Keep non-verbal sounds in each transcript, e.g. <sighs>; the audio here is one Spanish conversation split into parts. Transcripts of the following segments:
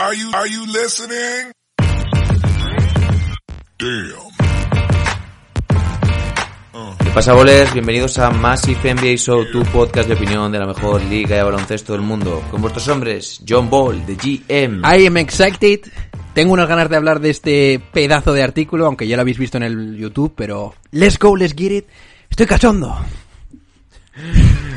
Are you, are you listening? Damn. ¿Qué pasa, bolers? Bienvenidos a Massive NBA Show, tu podcast de opinión de la mejor liga de baloncesto del mundo. Con vuestros hombres, John Ball, de GM. I am excited. Tengo unas ganas de hablar de este pedazo de artículo, aunque ya lo habéis visto en el YouTube, pero let's go, let's get it. Estoy cachondo.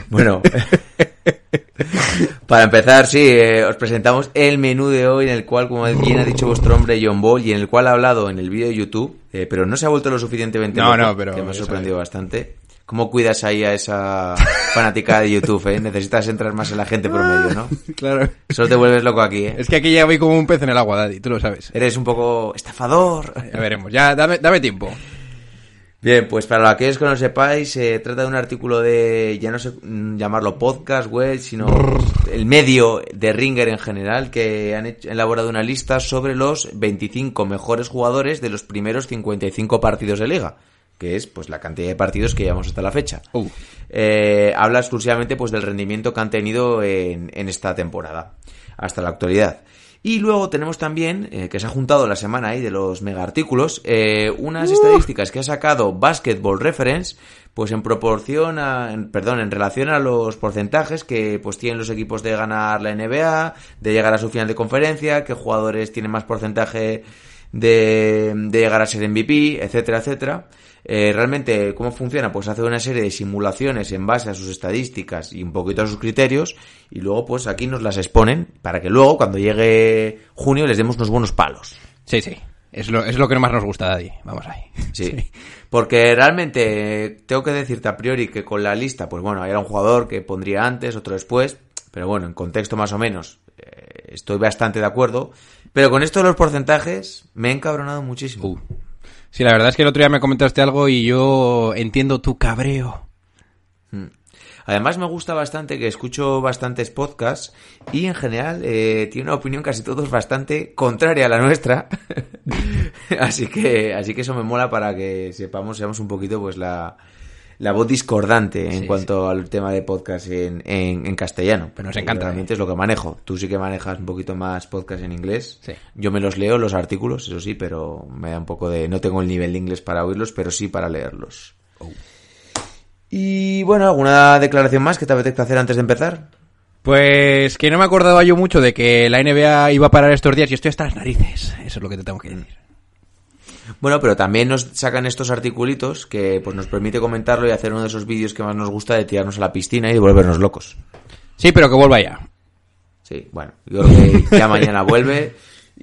Bueno, <laughs> <laughs> para empezar, sí, eh, os presentamos el menú de hoy, en el cual, como bien ha dicho vuestro hombre John Ball, y en el cual ha hablado en el vídeo de YouTube, eh, pero no se ha vuelto lo suficientemente No, loco, no, pero que me ha sorprendido bastante. ¿Cómo cuidas ahí a esa fanática de YouTube, eh? Necesitas entrar más en la gente por medio, ¿no? <laughs> Claro. Solo te vuelves loco aquí, ¿eh? Es que aquí ya voy como un pez en el agua, Daddy, tú lo sabes. Eres un poco estafador. Ya veremos, ya dame, dame tiempo. Bien, pues para aquellos que no lo sepáis, se trata de un artículo de, ya no sé mm, llamarlo podcast, web, sino el medio de Ringer en general, que han hecho- elaborado una lista sobre los 25 mejores jugadores de los primeros 55 partidos de liga, que es pues la cantidad de partidos que llevamos hasta la fecha. Uh. Eh, habla exclusivamente pues del rendimiento que han tenido en, en esta temporada, hasta la actualidad. Y luego tenemos también, eh, que se ha juntado la semana ahí de los mega artículos, eh, unas estadísticas que ha sacado Basketball Reference, pues en proporción a, en- perdón, en relación a los porcentajes que pues tienen los equipos de ganar la NBA, de llegar a su final de conferencia, qué jugadores tienen más porcentaje de, de llegar a ser MVP, etcétera, etcétera. Eh, realmente, ¿cómo funciona? Pues hace una serie de simulaciones en base a sus estadísticas y un poquito a sus criterios y luego pues aquí nos las exponen para que luego cuando llegue junio les demos unos buenos palos. Sí, sí. Es lo, es lo que más nos gusta, Daddy. Vamos ahí. Sí. <laughs> Porque realmente tengo que decirte a priori que con la lista, pues bueno, era un jugador que pondría antes, otro después, pero bueno, en contexto más o menos eh, estoy bastante de acuerdo. Pero con esto de los porcentajes me he encabronado muchísimo. Uh. Sí, la verdad es que el otro día me comentaste algo y yo entiendo tu cabreo. Además me gusta bastante que escucho bastantes podcasts y en general eh, tiene una opinión casi todos bastante contraria a la nuestra. <laughs> así que así que eso me mola para que sepamos, seamos un poquito pues la, la voz discordante en Sí, cuanto al tema de podcast en, en, en castellano. Pero nos encanta, Realmente es lo que manejo. Tú sí que manejas un poquito más podcast en inglés. Sí. Yo me los leo, los artículos, eso sí, pero me da un poco de... No tengo el nivel de inglés para oírlos, pero sí para leerlos. Y bueno, ¿alguna declaración más que te apetezca hacer antes de empezar? Pues que no me acordaba yo mucho de que la NBA iba a parar estos días y estoy hasta las narices. Eso es lo que te tengo que decir. Bueno, pero también nos sacan estos articulitos que pues nos permite comentarlo y hacer uno de esos vídeos que más nos gusta de tirarnos a la piscina y de volvernos locos. Sí, pero que vuelva ya. Sí, bueno, yo creo que ya mañana vuelve.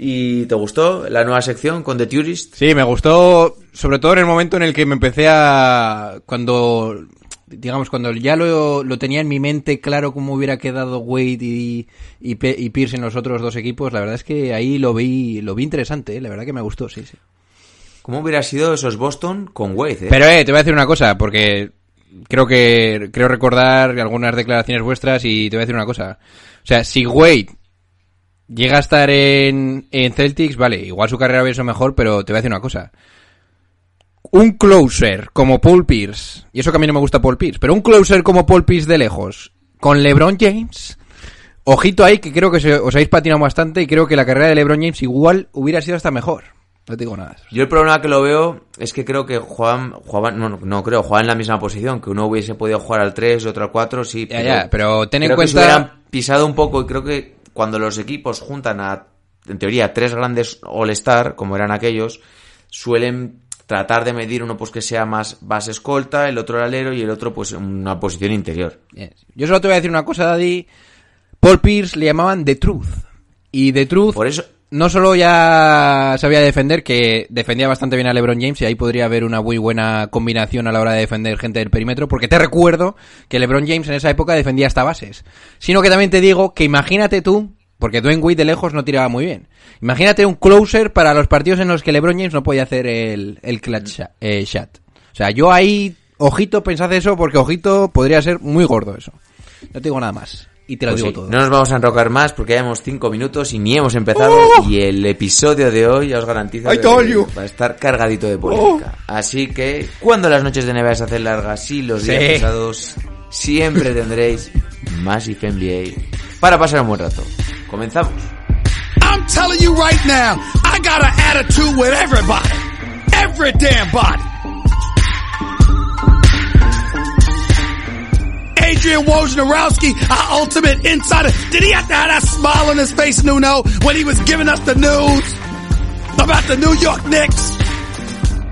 ¿Y te gustó la nueva sección con The Tourist? Sí, me gustó, sobre todo en el momento en el que me empecé a... Cuando, digamos, cuando ya lo, lo tenía en mi mente claro cómo hubiera quedado Wade y, y, Pierce en los otros dos equipos, la verdad es que ahí lo vi, lo vi interesante, ¿eh? la verdad que me gustó, sí, sí. ¿Cómo hubiera sido esos Boston con Wade? eh? Pero, eh, te voy a decir una cosa, porque creo que, creo recordar algunas declaraciones vuestras y te voy a decir una cosa. O sea, si Wade llega a estar en, en Celtics, vale, igual su carrera hubiera sido mejor, pero te voy a decir una cosa. Un closer como Paul Pierce, y eso que a mí no me gusta Paul Pierce, pero un closer como Paul Pierce de lejos, con LeBron James, ojito ahí que creo que se- os habéis patinado bastante y creo que la carrera de LeBron James igual hubiera sido hasta mejor. No te digo nada. Yo el problema que lo veo es que creo que jugaban, jugaban no, no, creo, jugaban en la misma posición, que uno hubiese podido jugar al 3 y otro al 4, sí. Ya, ya, pero ten en creo que se cuenta- hubieran pisado un poco y creo que cuando los equipos juntan a, en teoría, tres grandes All-Star, como eran aquellos, suelen tratar de medir uno pues que sea más base escolta, el otro alero y el otro pues una posición interior. Yes. Yo solo te voy a decir una cosa, Daddy. Paul Pierce le llamaban The Truth. Y The Truth Por eso, no solo ya sabía defender, que defendía bastante bien a LeBron James y ahí podría haber una muy buena combinación a la hora de defender gente del perímetro, porque te recuerdo que LeBron James en esa época defendía hasta bases. Sino que también te digo que imagínate tú Porque Dwayne Wade de lejos no tiraba muy bien. Imagínate un closer para los partidos en los que LeBron James no podía hacer el, el clutch eh, shot. O sea, yo ahí, ojito, pensad eso, porque ojito podría ser muy gordo eso. No te digo nada más. Y te lo Pues digo sí, todo. No nos vamos a enrocar más porque ya hemos cinco minutos y ni hemos empezado. Y el episodio de hoy, ya os garantizo, ¡Oh! I que told you. ¡Oh! va a estar cargadito de polémica. Así que, cuando las noches de NBA se hacen largas y los días Sí. pesados, siempre tendréis Massive NBA para pasar un buen rato. Comenzamos. I'm telling you right now, I got an attitude with everybody. Every damn body. Adrian Wojnarowski, our ultimate insider. Did he have to have that smile on his face, Nuno, when he was giving us the news about the New York Knicks?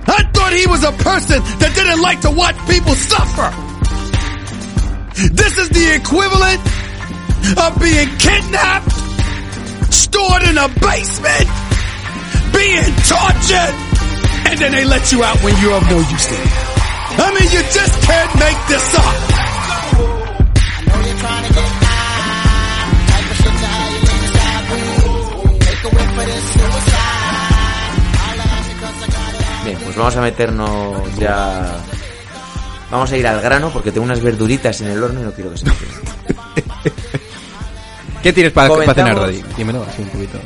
I thought he was a person that didn't like to watch people suffer. This is the equivalent of being kidnapped, stored in a basement, being tortured, and then they let you out when you're of no use to them. I mean, you just can't make this up. Pues vamos a meternos ya. Vamos a ir al grano porque tengo unas verduritas en el horno y no quiero que se me. <laughs> ¿Qué tienes para, para cenar, Daddy? Dímelo así un poquito.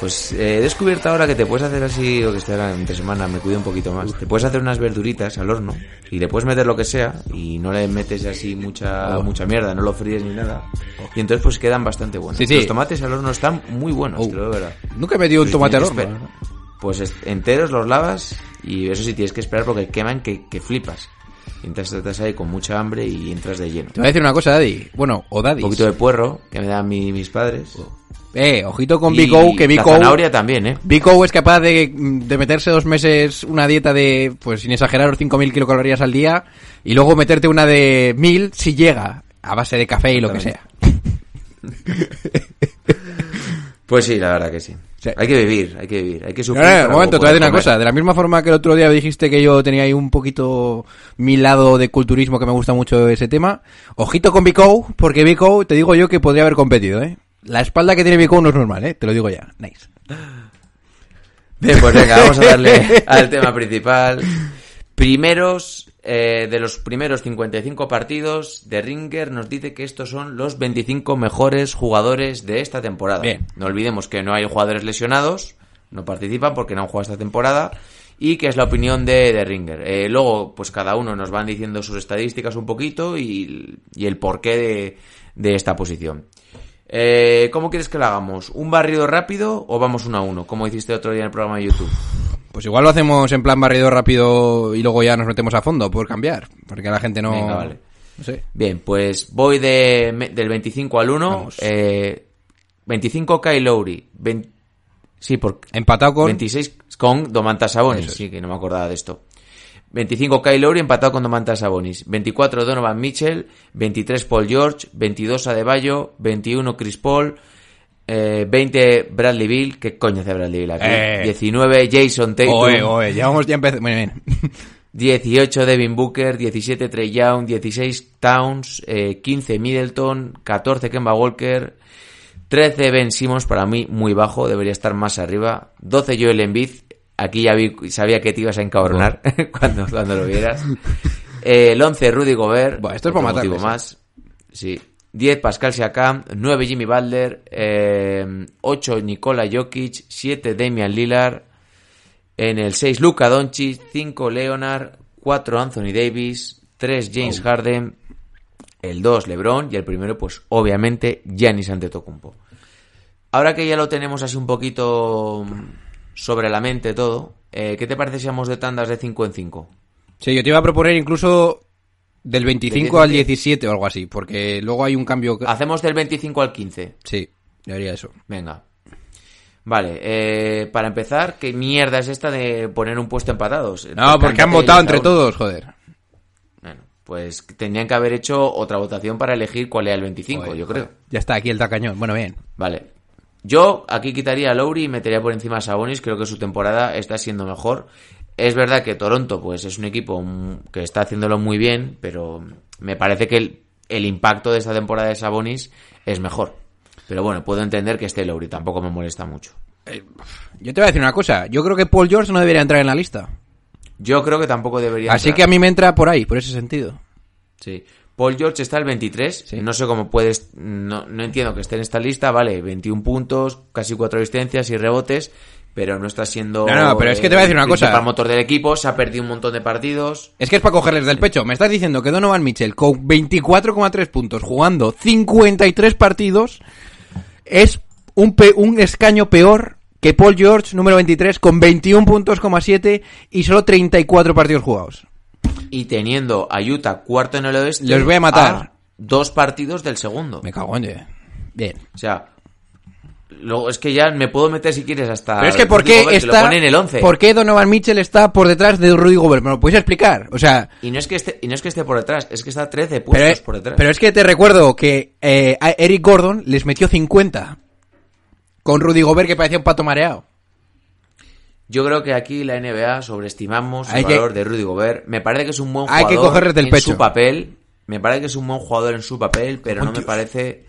Pues eh, he descubierto ahora que te puedes hacer así, o que esté ahora entre semana, me cuido un poquito más. Te puedes hacer unas verduritas al horno y le puedes meter lo que sea y no le metes así mucha Oh. mucha mierda, no lo fríes ni nada. Y entonces pues quedan bastante buenos. Sí, sí. Los tomates al horno están muy buenos, Oh. te lo digo verdad. Nunca he metido un Pues tomate al horno. Pues es- enteros los lavas y eso sí tienes que esperar porque queman que, que flipas. Entonces estás ahí con mucha hambre y entras de lleno. Te voy a decir una cosa, Daddy. Bueno, o Daddy. Un poquito de puerro que me dan mi- mis padres. Eh, ojito con Big O, que Big O... zanahoria también, ¿eh? Big O es capaz de, de meterse dos meses una dieta de, pues sin exagerar, 5.000 kilocalorías al día y luego meterte una de 1.000 si llega, a base de café y lo que sea. <laughs> Pues sí, la verdad que sí. Sí. Hay que vivir, hay que vivir, hay que sufrir. no, no, para un momento, te voy a decir una cosa. De la misma forma que el otro día dijiste que yo tenía ahí un poquito mi lado de culturismo que me gusta mucho ese tema. Ojito con Big O, porque Big O, te digo yo que podría haber competido, ¿eh? La espalda que tiene Big O no es normal, ¿eh? Te lo digo ya. Nice. Bien, pues venga, vamos a darle <laughs> al tema principal. Primeros, eh, de los primeros 55 partidos, de Ringer nos dice que estos son los 25 mejores jugadores de esta temporada. Bien. No olvidemos que no hay jugadores lesionados, no participan porque no han jugado esta temporada. Y que es la opinión de, de Ringer. Eh, luego, pues cada uno nos van diciendo sus estadísticas un poquito y, y el porqué de, de esta posición. Eh, ¿Cómo quieres que lo hagamos? ¿Un barrido rápido o vamos uno a uno? Como hiciste otro día en el programa de YouTube. Pues igual lo hacemos en plan barrido rápido y luego ya nos metemos a fondo por cambiar. Porque la gente no... Venga, vale. No sé. Bien, pues voy de, del 25 al 1. Vamos. Eh, 25 Kyle Lowry. 20 sí, por Empatado con... 26 con Domantas Sabonis. Es. Sí, que no me acordaba de esto. 25 Kyle Lowry empatado con Domantas Sabonis. 24 Donovan Mitchell. 23 Paul George. 22 Adebayo. 21 Chris Paul. Eh, 20 Bradley Bill. ¿Qué coño hace Bradley Bill aquí? Eh. 19 Jason Tatum. Oye, oye, ya vamos, ya empecé... Muy bien. <laughs> 18 Devin Booker, 17 Trey Young, 16 Towns, eh, 15 Middleton, 14 Kemba Walker, 13 Ben Simmons, para mí muy bajo, debería estar más arriba, 12 Joel Embiid, aquí ya vi, sabía que te ibas a encabronar <laughs> cuando, cuando lo vieras, eh, el 11 Rudy Gobert, Buah, esto es para motivo eh. más, sí, 10 Pascal Siakam, 9 Jimmy Butler, eh, 8 Nikola Jokic, 7 Damian Lillard, en el 6, Luka Doncic. 5, Leonard. 4, Anthony Davis. 3, James Harden. El 2, LeBron. Y el primero, pues, obviamente, Giannis Antetokounmpo. Ahora que ya lo tenemos así un poquito sobre la mente todo, eh, ¿qué te parece si vamos de tandas de 5 en 5? Sí, yo te iba a proponer incluso del 25 ¿De al 10? 17 o algo así, porque luego hay un cambio... que- Hacemos del 25 al 15. Sí, yo haría eso. Venga. Vale, eh, para empezar, ¿qué mierda es esta de poner un puesto empatados? No, porque han Cámbiate votado entre todos, joder. Bueno, pues tenían que haber hecho otra votación para elegir cuál era el 25, Joder, yo creo. joder. Ya está, aquí el tacañón. Bueno, bien. Vale. Yo aquí quitaría a Lowry y metería por encima a Sabonis. Creo que su temporada está siendo mejor. Es verdad que Toronto, pues es un equipo que está haciéndolo muy bien, pero me parece que el, el impacto de esta temporada de Sabonis es mejor. Pero bueno, puedo entender que esté Lowry, tampoco me molesta mucho. Yo te voy a decir una cosa. Yo creo que Paul George no debería entrar en la lista. Yo creo que tampoco debería Así entrar. que a mí me entra por ahí, por ese sentido. Sí. Paul George está el 23. Sí. No sé cómo puedes. No, no entiendo que esté en esta lista. Vale, 21 puntos, casi 4 asistencias y rebotes. Pero no está siendo. No, no, pero es que te voy a decir una cosa. principal motor del equipo. Se ha perdido un montón de partidos. Es que es para cogerles del pecho. Me estás diciendo que Donovan Mitchell con 24,3 puntos jugando 53 partidos es un, pe- un escaño peor que Paul George, número 23, con 21 puntos,7 y solo 34 partidos jugados. Y teniendo a Utah cuarto en el oeste. Los voy a matar. dos partidos del segundo. Me cago en... Bien. O sea. Luego es que ya me puedo meter si quieres hasta. Pero es que ¿por qué Gobert, que está... Lo pone en el 11. ¿Por qué Donovan Mitchell está por detrás de Rudy Gobert? ¿Me lo puedes explicar? O sea... Y no, es que esté, y no es que esté por detrás, es que está 13 Pero, puestos es- por detrás. pero es que te recuerdo que eh, a Eric Gordon les metió 50 con Rudy Gobert que parecía un pato mareado. Yo creo que aquí la NBA sobreestimamos Hay el que- valor de Rudy Gobert. Me parece que es un buen Hay jugador que cogerles del en pecho. su papel. Me parece que es un buen jugador en su papel, pero no me parece...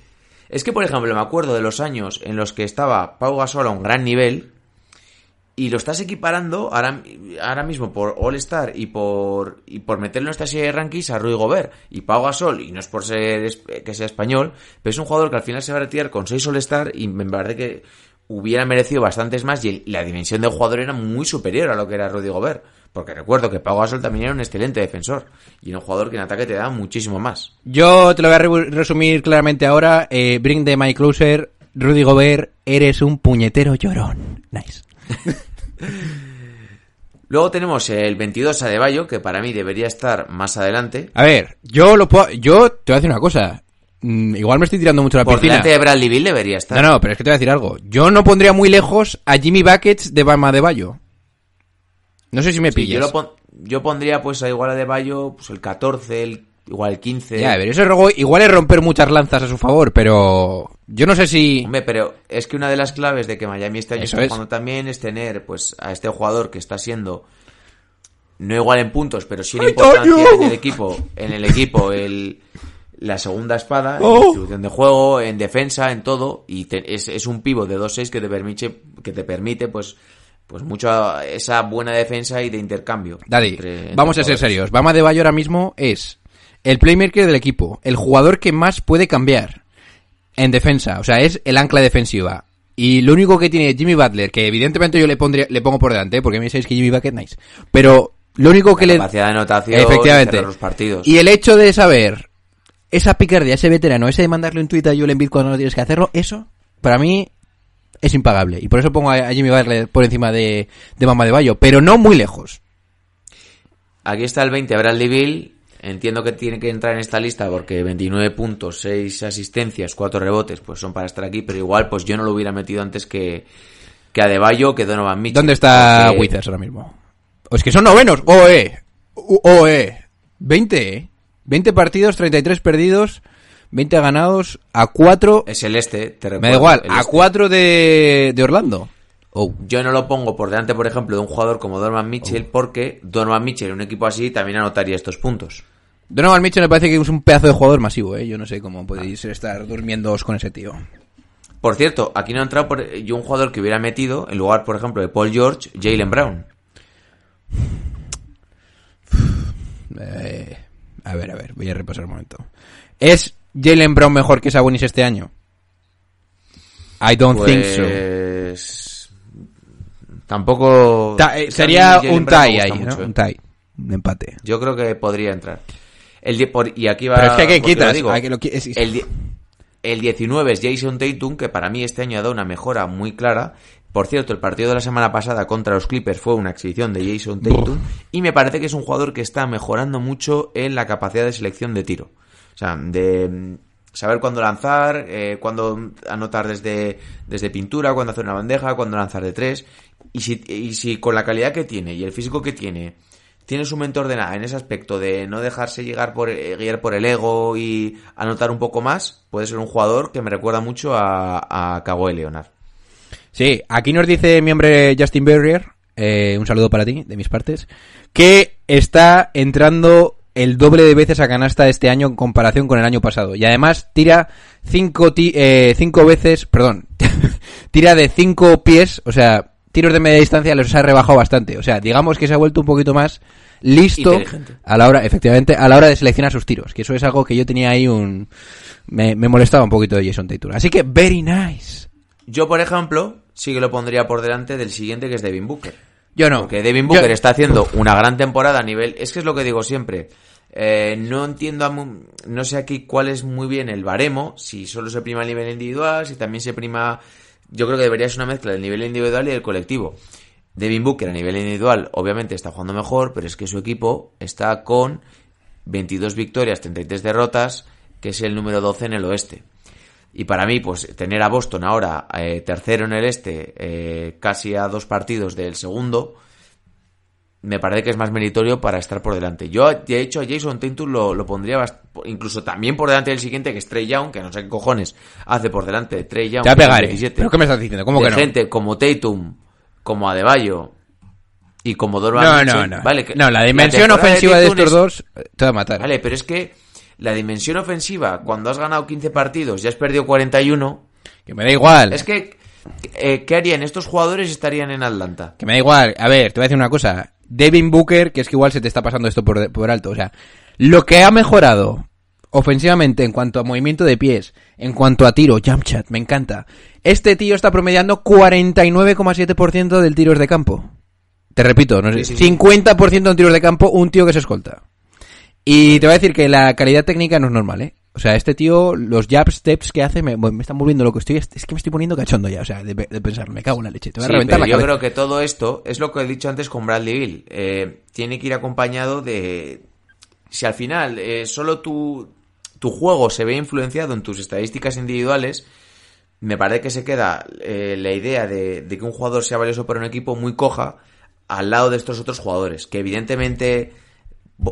Es que, por ejemplo, me acuerdo de los años en los que estaba Pau Gasol a un gran nivel y lo estás equiparando ahora, ahora mismo por All-Star y por, y por meterlo en esta serie de rankings a Rudy Gobert. Y Pau Gasol, y no es por ser que sea español, pero es un jugador que al final se va a retirar con 6 All-Star y me parece que hubiera merecido bastantes más y la dimensión del jugador era muy superior a lo que era Rudy Gobert. Porque recuerdo que Pau Gasol también era un excelente defensor y era un jugador que en ataque te da muchísimo más. Yo te lo voy a re- resumir claramente ahora. Eh, bring the my closer. Rudy Gobert, eres un puñetero llorón. Nice. <laughs> Luego tenemos el 22 Adebayo, que para mí debería estar más adelante. A ver, yo lo puedo... Yo te voy a decir una cosa. Mm, igual me estoy tirando mucho la Por piscina. delante de Bradley Bill debería estar. No, no, pero es que te voy a decir algo. Yo no pondría muy lejos a Jimmy Buckets de Bama de Bayo. No sé si me Sí, pillas. yo, lo pon- yo pondría pues a igual a Adebayo pues el 14, el, igual el 15. Ya, pero eso es igual es romper muchas lanzas a su favor, pero yo no sé si... Hombre, pero es que una de las claves de que Miami este año Eso está es. jugando también es tener pues a este jugador que está siendo no igual en puntos, pero sí en ¡Ay, importancia en el equipo, en el equipo el la segunda espada, en Oh. distribución de juego, en defensa, en todo y te- es, es un pivo de 2-6 que te permite que te permite pues pues mucho esa buena defensa y de intercambio. Daddy, entre- entre vamos a ser serios. Bama de Bayo ahora mismo es el playmaker del equipo, el jugador que más puede cambiar en defensa, o sea, es el ancla defensiva. Y lo único que tiene Jimmy Butler, que evidentemente yo le pondría, le pongo por delante, porque me sabéis que Jimmy es nice. Pero lo único que La le capacidad de anotación, efectivamente los partidos. y el hecho de saber esa picardía, ese veterano, ese de mandarle un tuit a Joel Embiid cuando no tienes que hacerlo, eso para mí es impagable y por eso pongo a, Jimmy Butler por encima de de Bama de Bayo, pero no muy lejos. Aquí está el 20, Bradley Bill. Entiendo que tiene que entrar en esta lista porque 29 puntos, 6 asistencias, 4 rebotes, pues son para estar aquí, pero igual pues yo no lo hubiera metido antes que, que Adebayo, que Donovan Mitchell. ¿Dónde está Porque- Withers ahora mismo? O es que son novenos. OE. OE. 20, ¿eh? 20 partidos, 33 perdidos, 20 ganados, a 4. Es el este, te Me da igual, a este. 4 de, de Orlando. Oh. Yo no lo pongo por delante, por ejemplo, de un jugador como Donovan Mitchell, Oh. porque Donovan Mitchell en un equipo así también anotaría estos puntos. Donovan Mitchell me parece que es un pedazo de jugador masivo, ¿eh? Yo no sé cómo podéis estar durmiendo con ese tío. Por cierto, aquí no ha entrado por, yo un jugador que hubiera metido, en lugar, por ejemplo, de Paul George, Jalen Brown. <sighs> Eh, a ver, a ver, voy a repasar un momento. ¿Es Jalen Brown mejor que Sabonis este año? I don't think so. Pues... Tampoco... Ta- eh, sería un tie ahí, mucho, ¿no? ¿eh? Un tie. Un empate. Yo creo que podría entrar. El por- y aquí va... Pero es que ¿a quién porque lo quitas? digo. ¿A quién lo qui- es- el, el 19 es Jason Tatum, que para mí este año ha dado una mejora muy clara. Por cierto, el partido de la semana pasada contra los Clippers fue una exhibición de Jason Tatum. Y me parece que es un jugador que está mejorando mucho en la capacidad de selección de tiro. O sea, de mm, saber cuándo lanzar, eh, cuándo anotar desde, desde pintura, cuándo hacer una bandeja, cuándo lanzar de tres. Y si, y si con la calidad que tiene y el físico que tiene, tiene su mentor de nada en ese aspecto de no dejarse llegar por, eh, guiar por el ego y anotar un poco más, puede ser un jugador que me recuerda mucho a, a Kawhi Leonard. Sí, aquí nos dice mi hombre Justin Berrier, eh, un saludo para ti, de mis partes, que está entrando el doble de veces a canasta este año en comparación con el año pasado. Y además tira cinco, ti- eh, cinco veces, perdón, <laughs> tira de cinco pies, o sea, tiros de media distancia los ha rebajado bastante. O sea, digamos que se ha vuelto un poquito más listo a la hora, efectivamente, a la hora de seleccionar sus tiros. Que eso es algo que yo tenía ahí un... Me, me molestaba un poquito de Jason Tatum. Así que, very nice. Yo, por ejemplo, sí que lo pondría por delante del siguiente que es Devin Booker. Yo no. Porque Devin Booker Yo- está haciendo una gran temporada a nivel. Es que es lo que digo siempre. Eh, no entiendo, a mu- no sé aquí cuál es muy bien el baremo, si solo se prima el nivel individual, si también se prima. Yo creo que debería ser una mezcla del nivel individual y del colectivo. Devin Booker a nivel individual, obviamente está jugando mejor, pero es que su equipo está con 22 victorias, 33 derrotas, que es el número 12 en el oeste. Y para mí, pues tener a Boston ahora eh, tercero en el este, eh, casi a dos partidos del segundo, me parece que es más meritorio para estar por delante. Yo, de hecho, a Jason Tatum lo, lo pondría incluso también por delante del siguiente, que es Trey Young, que no sé qué cojones hace por delante de Trey Young. Te va a con pegar, ¿eh? 17. ¿Pero qué me estás diciendo? ¿Cómo de que no? gente como Tatum, como Adebayo y como Donovan No, no, no. Vale, que- no, la dimensión ofensiva de estos es- dos te va a matar. Vale, pero es que la dimensión ofensiva, cuando has ganado 15 partidos y has perdido 41, Que me da igual. es que, eh, ¿qué harían? Estos jugadores estarían en Atlanta. Que me da igual. A ver, te voy a decir una cosa. Devin Booker, que es que igual se te está pasando esto por, por alto. O sea, lo que ha mejorado ofensivamente en cuanto a movimiento de pies, en cuanto a tiro, jump shot, me encanta. Este tío está promediando 49,7% del tiros de campo. Te repito, no sé, sí, sí. 50% en tiros de campo, un tío que se escolta. Y te voy a decir que la calidad técnica no es normal, ¿eh? O sea, este tío, los jab steps que hace, me, me están volviendo loco. Estoy, es que me estoy poniendo cachondo ya, o sea, de, de pensar, me cago en la leche. Te voy a Sí, reventar pero la yo cabeza. creo que todo esto es lo que he dicho antes con Bradley Bill. Eh, tiene que ir acompañado de... Si al final eh, solo tu, tu juego se ve influenciado en tus estadísticas individuales, me parece que se queda eh, la idea de, de que un jugador sea valioso para un equipo muy coja al lado de estos otros jugadores. Que evidentemente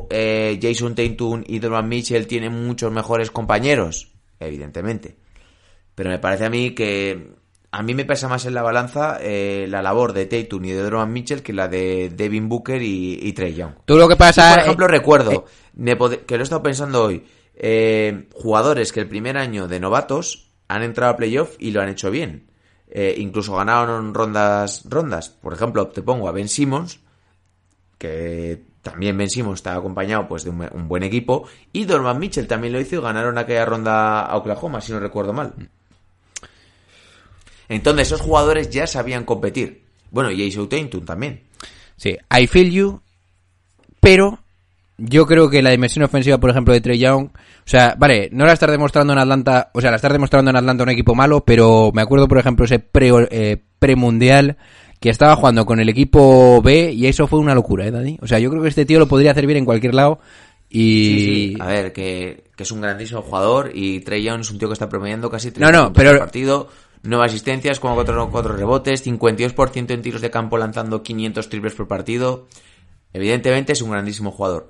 eh, Jason Tatum y Donovan Mitchell tienen muchos mejores compañeros. Evidentemente. Pero me parece a mí que a mí me pesa más en la balanza eh, la labor de Tatum y de Donovan Mitchell que la de Devin Booker y, y Trey Young. Tú lo que Yo, pasa... por ejemplo, eh, recuerdo, eh, me que lo he estado pensando hoy, eh, jugadores que el primer año de novatos han entrado a playoff y lo han hecho bien. Incluso ganaron rondas, rondas. Por ejemplo, te pongo a Ben Simmons, que también Ben Simmons está acompañado pues de un, un buen equipo, y Donovan Mitchell también lo hizo y ganaron aquella ronda a Oklahoma, si no recuerdo mal. Entonces, esos jugadores ya sabían competir. Bueno, y Jason Tatum también. Sí, I feel you, pero yo creo que la dimensión ofensiva, por ejemplo, de Trey Young, o sea, vale, no la estás demostrando en Atlanta, o sea, la estás demostrando en Atlanta un equipo malo, pero me acuerdo, por ejemplo, ese pre, eh, premundial que estaba jugando con el equipo B y eso fue una locura, ¿eh, Dani? O sea, yo creo que este tío lo podría hacer bien en cualquier lado y... Sí, sí. A ver, que, que es un grandísimo jugador y Trey Young es un tío que está promediando casi 30 No, no, puntos pero- por partido, 9 asistencias, como 4, cuatro rebotes, 52% en tiros de campo lanzando 500 triples por partido. Evidentemente es un grandísimo jugador.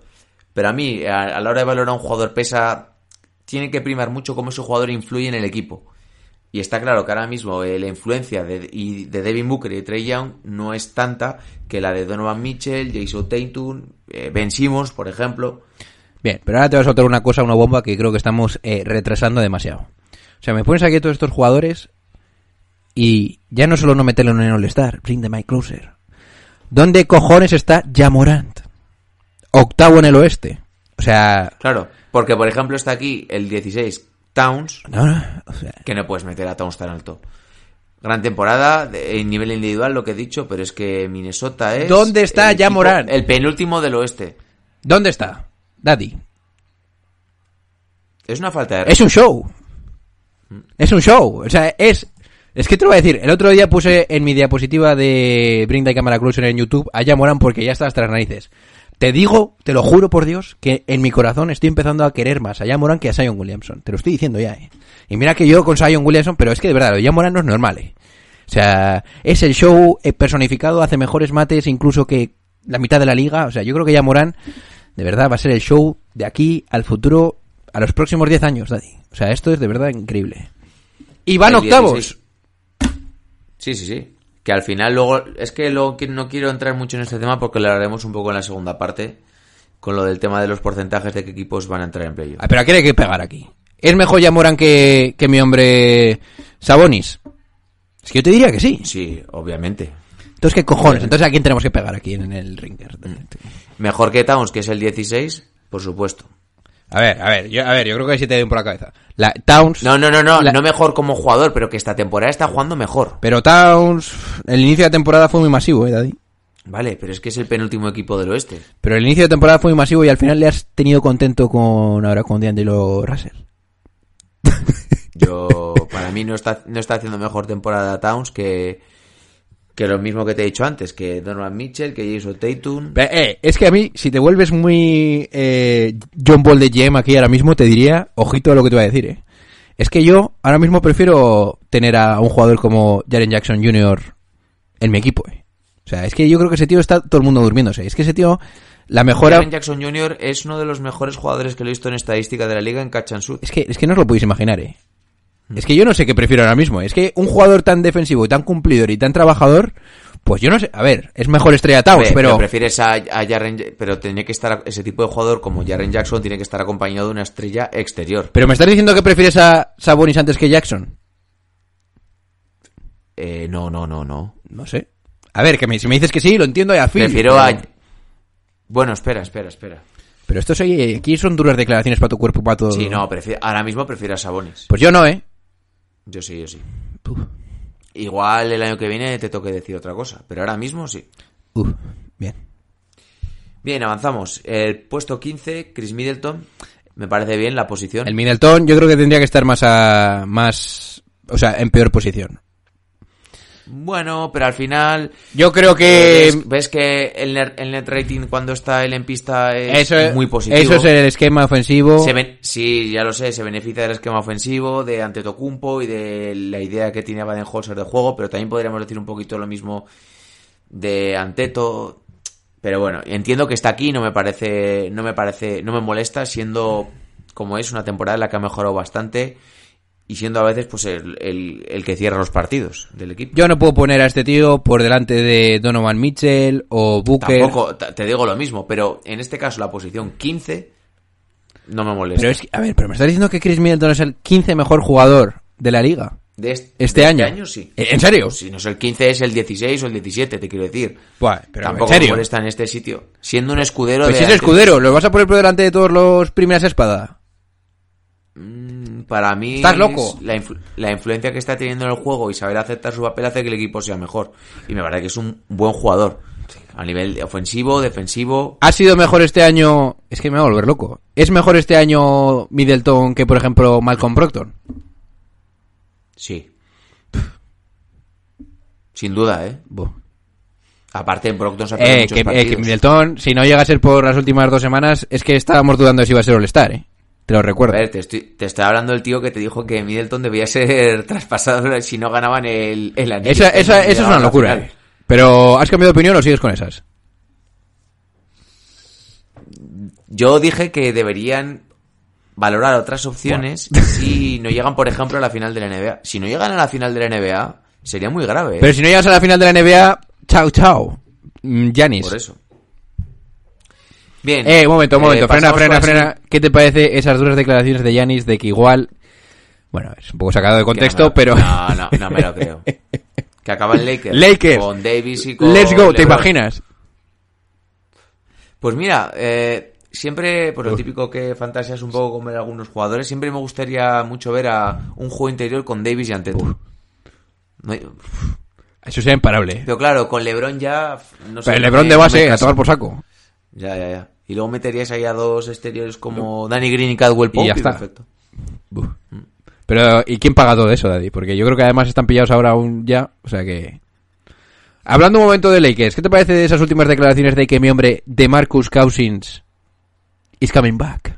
Pero a mí, a, a la hora de valorar a un jugador pesa, tiene que primar mucho cómo ese jugador influye en el equipo. Y está claro que ahora mismo eh, la influencia de, y de Devin Booker y de Trey Young no es tanta que la de Donovan Mitchell, Jason Tatum, eh, Ben Simmons, por ejemplo. Bien, pero ahora te voy a soltar una cosa, una bomba que creo que estamos eh, retrasando demasiado. O sea, me pones aquí a todos estos jugadores y ya no solo no meterlo en el All-Star, bring the mic closer. ¿Dónde cojones está Jamorant? Octavo en el oeste. O sea, Claro, porque por ejemplo está aquí el 16 Towns, no, no, o sea, que no puedes meter a Towns tan alto. Gran temporada, en nivel individual lo que he dicho, pero es que Minnesota es... ¿Dónde está ya Morant? El penúltimo del oeste. ¿dónde está? Daddy. Es una falta de... Es un show. Es un show. O sea, es. Es que te lo voy a decir. El otro día puse en mi diapositiva de Bring the Camera Closer en YouTube a Yamoran porque ya está hasta las narices. Te digo, te lo juro por Dios, que en mi corazón estoy empezando a querer más a Yamoran que a Zion Williamson. Te lo estoy diciendo ya, eh. Y mira que yo con Zion Williamson, pero es que de verdad, lo de Yamoran no es normal, eh. O sea, es el show eh, personificado, hace mejores mates incluso que la mitad de la liga. O sea, yo creo que Yamoran, de verdad, va a ser el show de aquí al futuro, a los próximos 10 años, Daddy. O sea, esto es de verdad increíble. Y van octavos. 16. Sí, sí, sí. Que al final luego... Es que luego no quiero entrar mucho en este tema porque lo haremos un poco en la segunda parte con lo del tema de los porcentajes de qué equipos van a entrar en playoff. Ah, Pero ¿a quién hay que pegar aquí? ¿Es mejor Yamoran que, que mi hombre Sabonis? Es que yo te diría que sí. Sí, obviamente. Entonces, ¿qué cojones? Entonces, ¿a quién tenemos que pegar aquí en el ringer? Mejor que Towns, que es el 16, por supuesto. A ver, a ver, yo, a ver, yo creo que sí te doy por la cabeza. La, Towns... No, no, no, no, La- no mejor como jugador, pero que esta temporada está jugando mejor. Pero Towns, el inicio de temporada fue muy masivo, ¿eh, Daddy? Vale, pero es que es el penúltimo equipo del oeste. Pero el inicio de temporada fue muy masivo y al final le has tenido contento con ahora con D'Angelo Russell. Yo, para mí no está, no está haciendo mejor temporada Towns que, que lo mismo que te he dicho antes, que Donovan Mitchell, que Jason Tatum. Eh, es que a mí, si te vuelves muy eh, John Ball de GM aquí ahora mismo, te diría, ojito a lo que te voy a decir, eh. Es que yo ahora mismo prefiero tener a un jugador como Jaren Jackson Jr. en mi equipo, eh. O sea, es que yo creo que ese tío está todo el mundo durmiéndose. Es que ese tío, la mejora... Jaren Jackson Jr. es uno de los mejores jugadores que he visto en estadística de la liga en catch and shoot. Es que, es que no os lo podéis imaginar, eh. Es que yo no sé qué prefiero ahora mismo. Es que un jugador tan defensivo y tan cumplidor y tan trabajador, pues yo no sé. A ver, es mejor estrella Hombre, pero... prefieres a, a Jaren, pero tiene que estar ese tipo de jugador como Jaren Jackson tiene que estar acompañado de una estrella exterior. Pero me estás diciendo que prefieres a Sabonis antes que Jackson. Eh, no, no, no, no. No sé. A ver, que me- si me dices que sí, lo entiendo y a fin. Prefiero pero- a Bueno, espera, espera, espera. Pero esto soy, aquí son duras declaraciones para tu cuerpo, para todo. Sí, no, prefiero, ahora mismo prefiero a Sabonis. Pues yo no, ¿eh? Yo sí, yo sí. Igual el año que viene te toque decir otra cosa, pero ahora mismo sí. Uf, bien. Bien, avanzamos. El puesto 15, Chris Middleton. Me parece bien la posición. El Middleton yo creo que tendría que estar más a... más... O sea, en peor posición. Bueno, pero al final... Yo creo eh, que... ves, ves que el net, el net rating cuando está él en pista es Eso muy positivo. eso es el esquema ofensivo. Se sí, ya lo sé, se beneficia del esquema ofensivo, de Antetokounmpo y de la idea que tiene Baden-Holzer de juego, pero también podríamos decir un poquito lo mismo de Anteto. Pero bueno, entiendo que está aquí, no me parece, no me parece, no me molesta, siendo como es una temporada en la que ha mejorado bastante y siendo a veces pues el, el- el que cierra los partidos del equipo. Yo no puedo poner a este tío por delante de Donovan Mitchell o Booker. Tampoco, ta- te digo lo mismo, pero en este caso la posición 15 no me molesta. Pero es que, a ver, pero me estás diciendo que Chris Middleton es el 15 mejor jugador de la liga. De est- Este de año. sí. ¿En serio? Pues si no es el 15, es el 16 o el 17, te quiero decir. Buah, pero Tampoco en serio. me molesta en este sitio. Siendo un escudero Pues de... si es escudero, ¿lo vas a poner por delante de todos los primeras espadas? Mm, Para mí... ¿Estás loco? La, influ- la influencia que está teniendo en el juego y saber aceptar su papel hace que el equipo sea mejor. Y me parece que es un buen jugador. A nivel ofensivo, defensivo... ¿Ha sido mejor este año? Es que me va a volver loco. ¿Es mejor este año Middleton que, por ejemplo, Malcolm Proctor? Sí. Sin duda, ¿eh? Aparte, Brockton se ha Eh, muchos que, eh, partidos. que Middleton, si no llega a ser por las últimas dos semanas, es que estábamos dudando de si iba a ser All-Star, ¿eh? Te lo A recuerdo. ver, te estoy, te estoy hablando del tío que te dijo que Middleton debía ser <laughs> traspasado si no ganaban el, el anillo. Esa, esa, esa es una a locura. ¿eh? Pero, ¿has cambiado de opinión o sigues con esas? Yo dije que deberían valorar otras opciones <laughs> si no llegan, por ejemplo, a la final de la NBA. Si no llegan a la final de la NBA, sería muy grave. ¿eh? Pero si no llegas a la final de la NBA, chao, chao. Mm, Giannis. Por eso. Bien. Eh, un momento, un momento. frena, pasamos frena, la frena. ¿Qué te parece esas duras declaraciones de Giannis de que igual... Bueno, es un poco sacado de contexto, que no me pero... No, no, no me lo creo. Que acaban Lakers. Lakers. Con Davis y con Let's go, ¿te imaginas? Pues mira, eh, siempre, por lo típico que fantaseas un poco con ver algunos jugadores, siempre me gustaría mucho ver a un juego interior con Davis y Antetokounmpo. No hay- Eso sería imparable. ¿eh? Pero claro, con LeBron ya... No sé, Pero el no Lebron de base, a tomar por saco. Ya, ya, ya. Y luego meterías ahí a dos exteriores como Danny Green y Cadwell Pope Y ya está. perfecto. Buf. Pero, ¿y quién paga todo eso, Daddy? Porque yo creo que además están pillados ahora aún ya, o sea que... Hablando un momento de Lakers, ¿qué te parece de esas últimas declaraciones de que mi hombre, de Marcus Cousins, is coming back?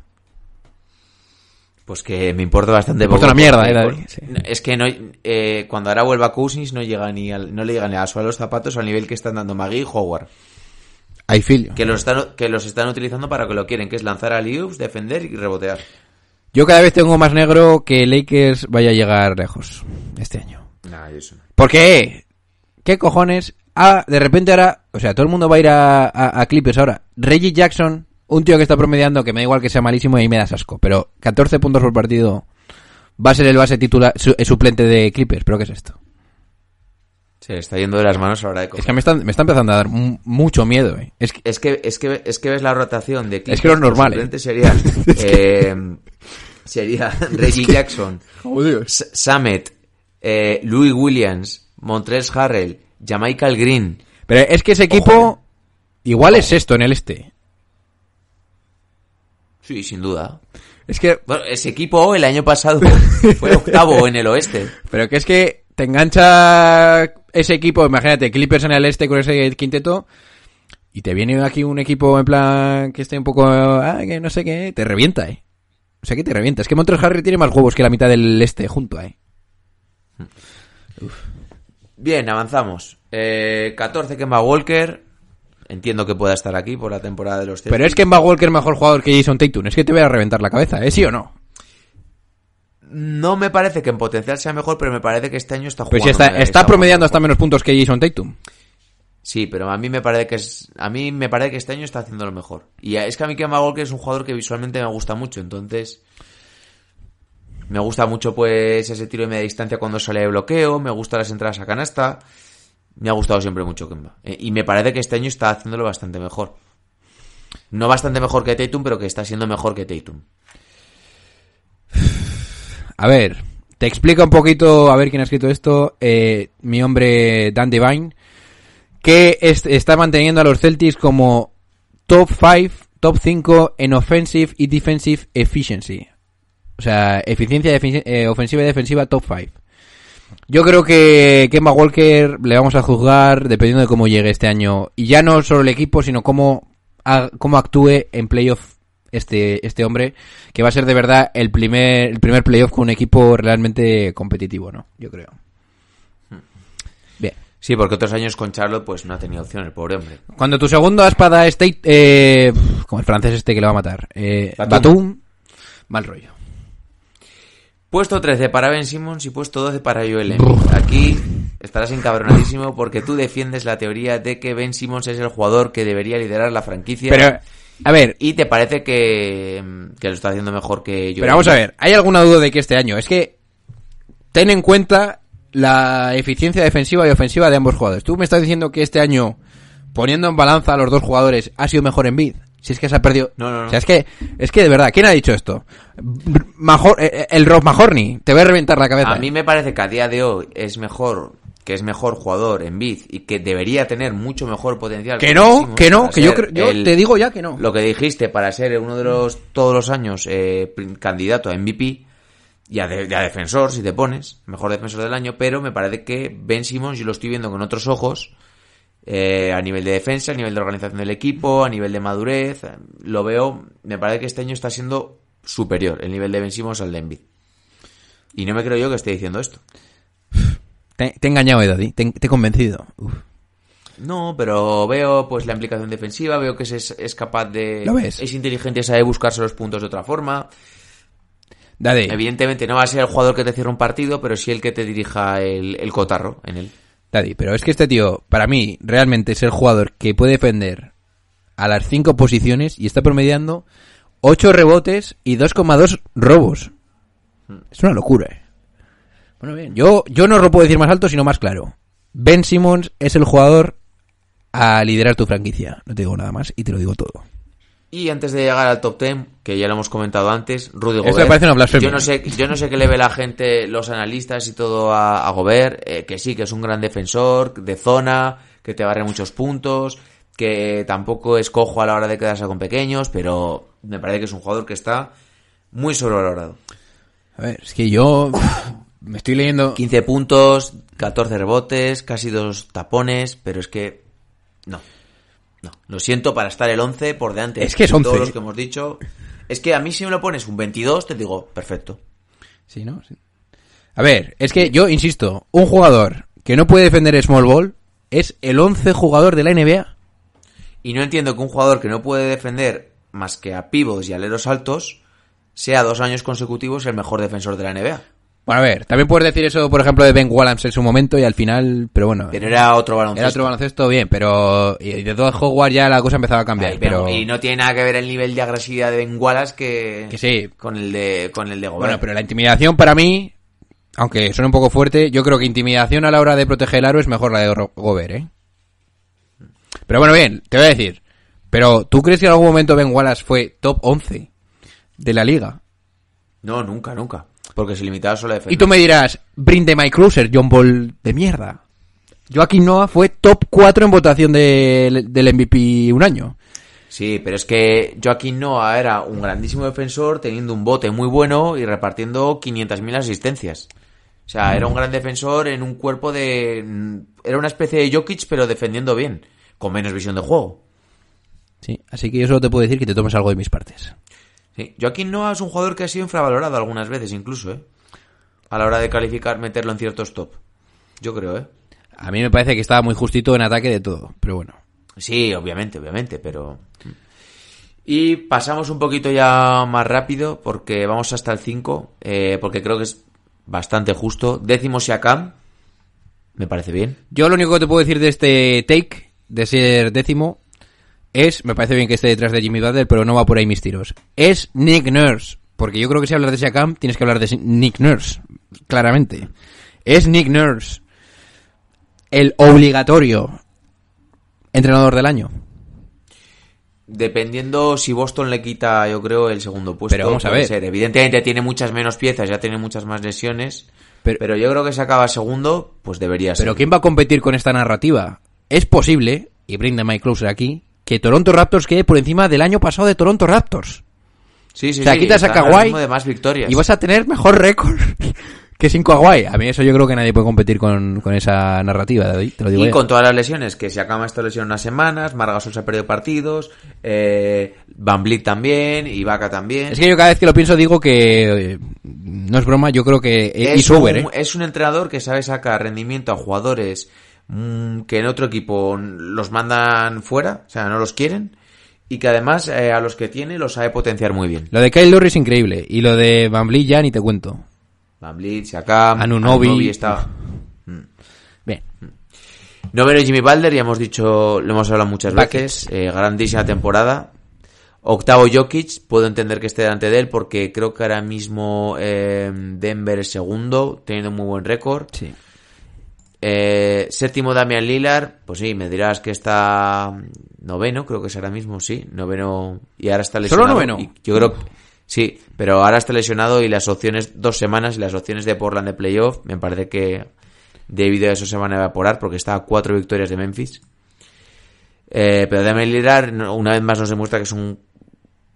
Pues que me importa bastante Me importa poco, una mierda, eh, Daddy, sí. Es que no, eh, cuando ahora vuelva Cousins no llega ni al, no le llega ni a suelo los zapatos al nivel que están dando Magui y Howard. I feel you. Que los están, que los están utilizando para lo que lo quieren, que es lanzar a Liups, defender y rebotear. Yo cada vez tengo más negro que Lakers vaya a llegar lejos este año. Nah, eso no. Porque, ¿qué cojones? Ah, de repente ahora, o sea, todo el mundo va a ir a, a- a Clippers ahora. Reggie Jackson un tío que está promediando, que me da igual que sea malísimo y ahí me das asco, pero 14 puntos por partido va a ser el base titular, su- suplente de Clippers, pero ¿qué es esto? Se está yendo de las manos a la hora de coger. Es que me está, me está empezando a dar mu- mucho miedo, eh. Es que, Es que, es que, es que ves la rotación de Es que los normales. suplentes serían, <laughs> eh, sería <laughs> Reggie Jackson, S- Samet, eh, Louis Williams, Montrez Harrell, Jamaica Green. pero es que ese equipo igual es sexto en el este. Sí, sin duda. Es que, Bueno, ese equipo el año pasado <laughs> fue octavo en el oeste. pero que es que te engancha ese equipo, imagínate, Clippers en el este con ese quinteto, y te viene aquí un equipo en plan que esté un poco, ah, que no sé qué, te revienta, eh. O sea que te revienta. Es que Montrezl Harry tiene más huevos que la mitad del este junto, eh. Bien, avanzamos. Eh, 14 Kemba Walker. Entiendo que pueda estar aquí por la temporada de los Pero Celtics. es que Emma Walker mejor jugador que Jason Tatum. Es que te voy a reventar la cabeza, ¿eh? ¿Sí o no? No me parece que en potencial sea mejor, pero me parece que este año está jugando. si está, está promediando hasta menos puntos que Jason Tatum. Sí, pero a mí me parece que es, a mí me parece que este año está haciendo lo mejor. Y es que a mí Kemba Walker es un jugador que visualmente me gusta mucho, entonces me gusta mucho pues ese tiro de media distancia cuando sale de bloqueo, me gustan las entradas a canasta. Me ha gustado siempre mucho Kemba. Eh, Y me parece que este año está haciéndolo bastante mejor. No bastante mejor que Tatum, pero que está siendo mejor que Tatum. A ver, te explica un poquito, a ver quién ha escrito esto, eh, mi hombre Dan Devine, que es- está manteniendo a los Celtics como top 5, top 5 en offensive y defensive efficiency. O sea, eficiencia eh, ofensiva y defensiva top 5. Yo creo que Kemba Walker le vamos a juzgar dependiendo de cómo llegue este año. Y ya no solo el equipo, sino cómo, cómo actúe en playoff este, este hombre, que va a ser de verdad el primer, el primer playoff con un equipo realmente competitivo, ¿no? Yo creo. Bien. Sí, porque otros años con Charlotte pues no ha tenido opción el pobre hombre. Cuando tu segundo espada es Tate, eh, como el francés este que le va a matar, eh, Batum. Batum, mal rollo. Puesto 13 para Ben Simmons y puesto 12 para Joel Embiid. Aquí estarás encabronadísimo porque tú defiendes la teoría de que Ben Simmons es el jugador que debería liderar la franquicia. Pero, a ver, Y te parece que, que lo está haciendo mejor que Joel Pero vamos a ver, ¿hay alguna duda de que este año? Es que ten en cuenta la eficiencia defensiva y ofensiva de ambos jugadores. Tú me estás diciendo que este año, poniendo en balanza a los dos jugadores, ha sido mejor en bid. Si es que se ha perdido. No, no, no. O sea, es que, es que de verdad, ¿quién ha dicho esto? Major, eh, eh, el Rob Mahorny. Te voy a reventar la cabeza. A mí me parece que a día de hoy es mejor que es mejor jugador en Bid y que debería tener mucho mejor potencial. Que no, que no, que yo, creo- yo el- te digo ya que no. Lo que dijiste para ser uno de los todos los años eh, candidato a MVP y a, de- a defensor, si te pones, mejor defensor del año, pero me parece que Ben Simmons yo lo estoy viendo con otros ojos eh, a nivel de defensa, a nivel de organización del equipo, a nivel de madurez, lo veo, me parece que este año está siendo superior el nivel de Ben Simmons al de Embiid. Y no me creo yo que esté diciendo esto. Te, te he engañado, Edadi. Te, te he convencido. Uf. No, pero veo pues la implicación defensiva, veo que es, es, capaz de... ¿Lo ves? Es inteligente, sabe buscarse los puntos de otra forma. Dade. Evidentemente no va a ser el jugador que te cierre un partido, pero sí el que te dirija el, el cotarro en él. Daddy, pero es que este tío, para mí, realmente es el jugador que puede defender a las cinco posiciones y está promediando 8 rebotes y 2,2 robos. Es una locura, eh. Bueno, bien. Yo, yo no lo puedo decir más alto, sino más claro. Ben Simmons es el jugador a liderar tu franquicia. No te digo nada más y te lo digo todo. Y antes de llegar al top 10, que ya lo hemos comentado antes, Rudy Esto Gobert. me parece una blasfemia. Yo no sé, yo no sé qué le ve la gente, los analistas y todo a, a Gobert, eh, que sí, que es un gran defensor, de zona, que te barre muchos puntos, que tampoco es cojo a la hora de quedarse con pequeños, pero me parece que es un jugador que está muy sobrevalorado. A ver, es que yo me estoy leyendo... 15 puntos, 14 rebotes, casi dos tapones, pero es que no. No, lo siento para estar el 11 por delante Es que es de todos 11. los que hemos dicho. Es que a mí si me lo pones un 22 te digo, perfecto. Sí, ¿no? Sí. A ver, es que yo insisto, un jugador que no puede defender small ball es el 11 jugador de la NBA. Y no entiendo que un jugador que no puede defender más que a pivots y aleros altos sea dos años consecutivos el mejor defensor de la NBA. Bueno, a ver, también puedes decir eso, por ejemplo, de Ben Wallace en su momento y al final, pero bueno. Pero era otro baloncesto. Era otro baloncesto, bien, pero y de todo Hogwarts ya la cosa empezaba a cambiar. Ay, pero... Y no tiene nada que ver el nivel de agresividad de Ben Wallace que, Que sí. con el de con el de Gobert. Bueno, pero la intimidación para mí, aunque suene un poco fuerte, yo creo que intimidación a la hora de proteger el aro es mejor la de Gobert, ¿eh? Pero bueno, bien, te voy a decir. Pero, ¿tú crees que en algún momento Ben Wallace fue top 11 de la liga? No, nunca, nunca. Porque se limitaba solo a defender. Y tú me dirás, brinde My Cruiser, John Ball de mierda. Joaquín Noah fue top 4 en votación de- del MVP un año. Sí, pero es que Joaquín Noah era un grandísimo defensor, teniendo un bote muy bueno y repartiendo 500.000 asistencias. O sea, era un gran defensor en un cuerpo de... Era una especie de Jokic, pero defendiendo bien, con menos visión de juego. Sí, así que yo solo te puedo decir que te tomes algo de mis partes. Sí. Joaquín Noah es un jugador que ha sido infravalorado algunas veces, incluso, ¿eh? A la hora de calificar, meterlo en ciertos top. Yo creo, ¿eh? A mí me parece que estaba muy justito en ataque de todo, pero bueno. Sí, obviamente, obviamente, pero... Y pasamos un poquito ya más rápido, porque vamos hasta el 5, eh, porque creo que es bastante justo. Décimo Siakam, me parece bien. Yo lo único que te puedo decir de este take, de ser décimo, es, me parece bien que esté detrás de Jimmy Butler, pero no va por ahí mis tiros. Es Nick Nurse, porque yo creo que si hablas de Siakam, tienes que hablar de Nick Nurse, claramente. Es Nick Nurse, el obligatorio entrenador del año. Dependiendo si Boston le quita, yo creo, el segundo puesto. Pero vamos a ver. ser. Evidentemente tiene muchas menos piezas, ya tiene muchas más lesiones. Pero- Pero, yo creo que si acaba segundo, pues debería ser. Pero ¿quién va a competir con esta narrativa? Es posible, y brinda Mike Closer aquí, que Toronto Raptors quede por encima del año pasado de Toronto Raptors. Sí, sí, o sea, sí, quitas a Kawhi de más victorias. Y vas a tener mejor récord <laughs> que sin Kawhi. A mí eso yo creo que nadie puede competir con, con esa narrativa, David, te lo digo Y ya. con todas las lesiones, que se acaba esta lesión unas semanas, Margasol se ha perdido partidos, eh, Van Vliet también, Ibaka también. Es que yo cada vez que lo pienso digo que eh, no es broma, yo creo que es, un, ¿eh? es un entrenador que sabe sacar rendimiento a jugadores mm, que en otro equipo los mandan fuera, o sea, no los quieren, y que además eh, a los que tiene los sabe potenciar muy bien. Lo de Kyle Lowry es increíble y lo de Van Vliet ya ni te cuento. Van Vliet, Siakam, Anunoby. está... Bien. Noveno Jimmy Balder, ya hemos dicho, lo hemos hablado muchas veces, eh, grandísima temporada. Octavo Jokic, puedo entender que esté delante de él porque creo que ahora mismo eh, Denver es segundo, teniendo un muy buen récord. Sí. Eh, séptimo Damian Lillard, pues sí, me dirás que está noveno, creo que es ahora mismo, sí, noveno y ahora está ¿Solo lesionado. noveno? Y yo creo sí, pero ahora está lesionado y las opciones, dos semanas y las opciones de Portland de playoff, me parece que debido a eso se van a evaporar porque está a cuatro victorias de Memphis. Eh, pero Damian Lillard no- una vez más nos demuestra que es un,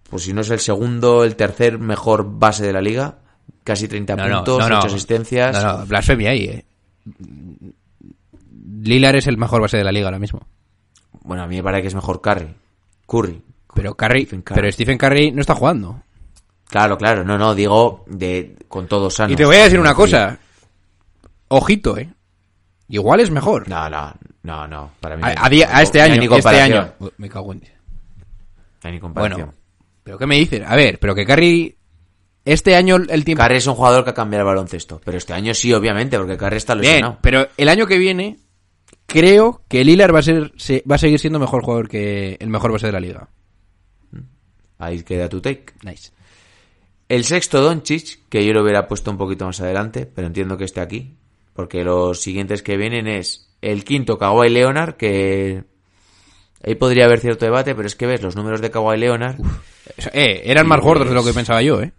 pues si no es el segundo, el tercer mejor base de la liga, casi 30 No, no, puntos, no, no. 8 asistencias. No, no, blasfemia ahí, eh. Lillard es el mejor base de la liga ahora mismo. Bueno, a mí me parece que es mejor Curry. Curry. Pero Curry, Stephen Curry. pero Stephen Curry no está jugando. Claro, claro, no, no, digo de con todos sanos. Y te voy a decir una cosa. Ojito, eh. Igual es mejor. No, no, no, no, para mí. A, no hay- a día- a este no año, ni este año. Me cago en... No hay ni comparación. Bueno, ¿pero qué me dices? A ver, pero que Curry... Este año el tiempo... Curry es un jugador que ha cambiado el baloncesto, pero este año sí, obviamente, porque Curry está Bien, lesionado. pero el año que viene creo que Lillard va a ser se- va a seguir siendo mejor jugador que el mejor base de la liga. Ahí queda tu take. Nice. El sexto Doncic, que yo lo hubiera puesto un poquito más adelante, pero entiendo que esté aquí, porque los siguientes que vienen es el quinto Kawhi Leonard, que ahí podría haber cierto debate, pero es que ves los números de Kawhi Leonard, Eh, eran más gordos de lo que pensaba yo, eh.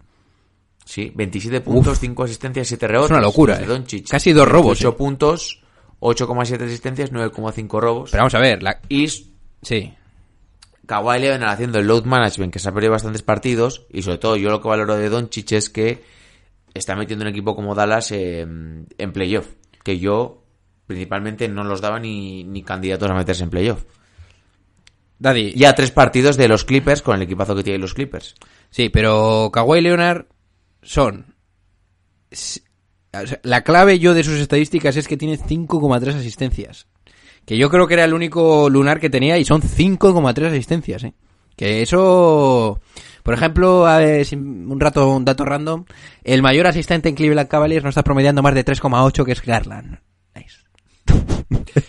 Sí, 27 puntos, 5 asistencias, 7 rebotes. Es una locura, de eh. Casi dos robos, 8 eh. puntos, 8,7 asistencias, 9,5 robos. Pero vamos a ver, la... Y sí. Kawhi Leonard haciendo el load management, que se ha perdido bastantes partidos, y sobre todo yo lo que valoro de Doncic es que está metiendo un equipo como Dallas eh, en playoff, que yo principalmente no los daba ni, ni candidatos a meterse en playoff. Daddy, Ya tres partidos de los Clippers con el equipazo que tienen los Clippers. Sí, pero Kawhi Leonard son... La clave yo de sus estadísticas es que tiene 5,3 asistencias. Que yo creo que era el único lunar que tenía y son 5,3 asistencias, ¿eh? Que eso... Por ejemplo, un rato, un dato random, el mayor asistente en Cleveland Cavaliers no está promediando más de 3,8 que es Garland. Nice. <laughs>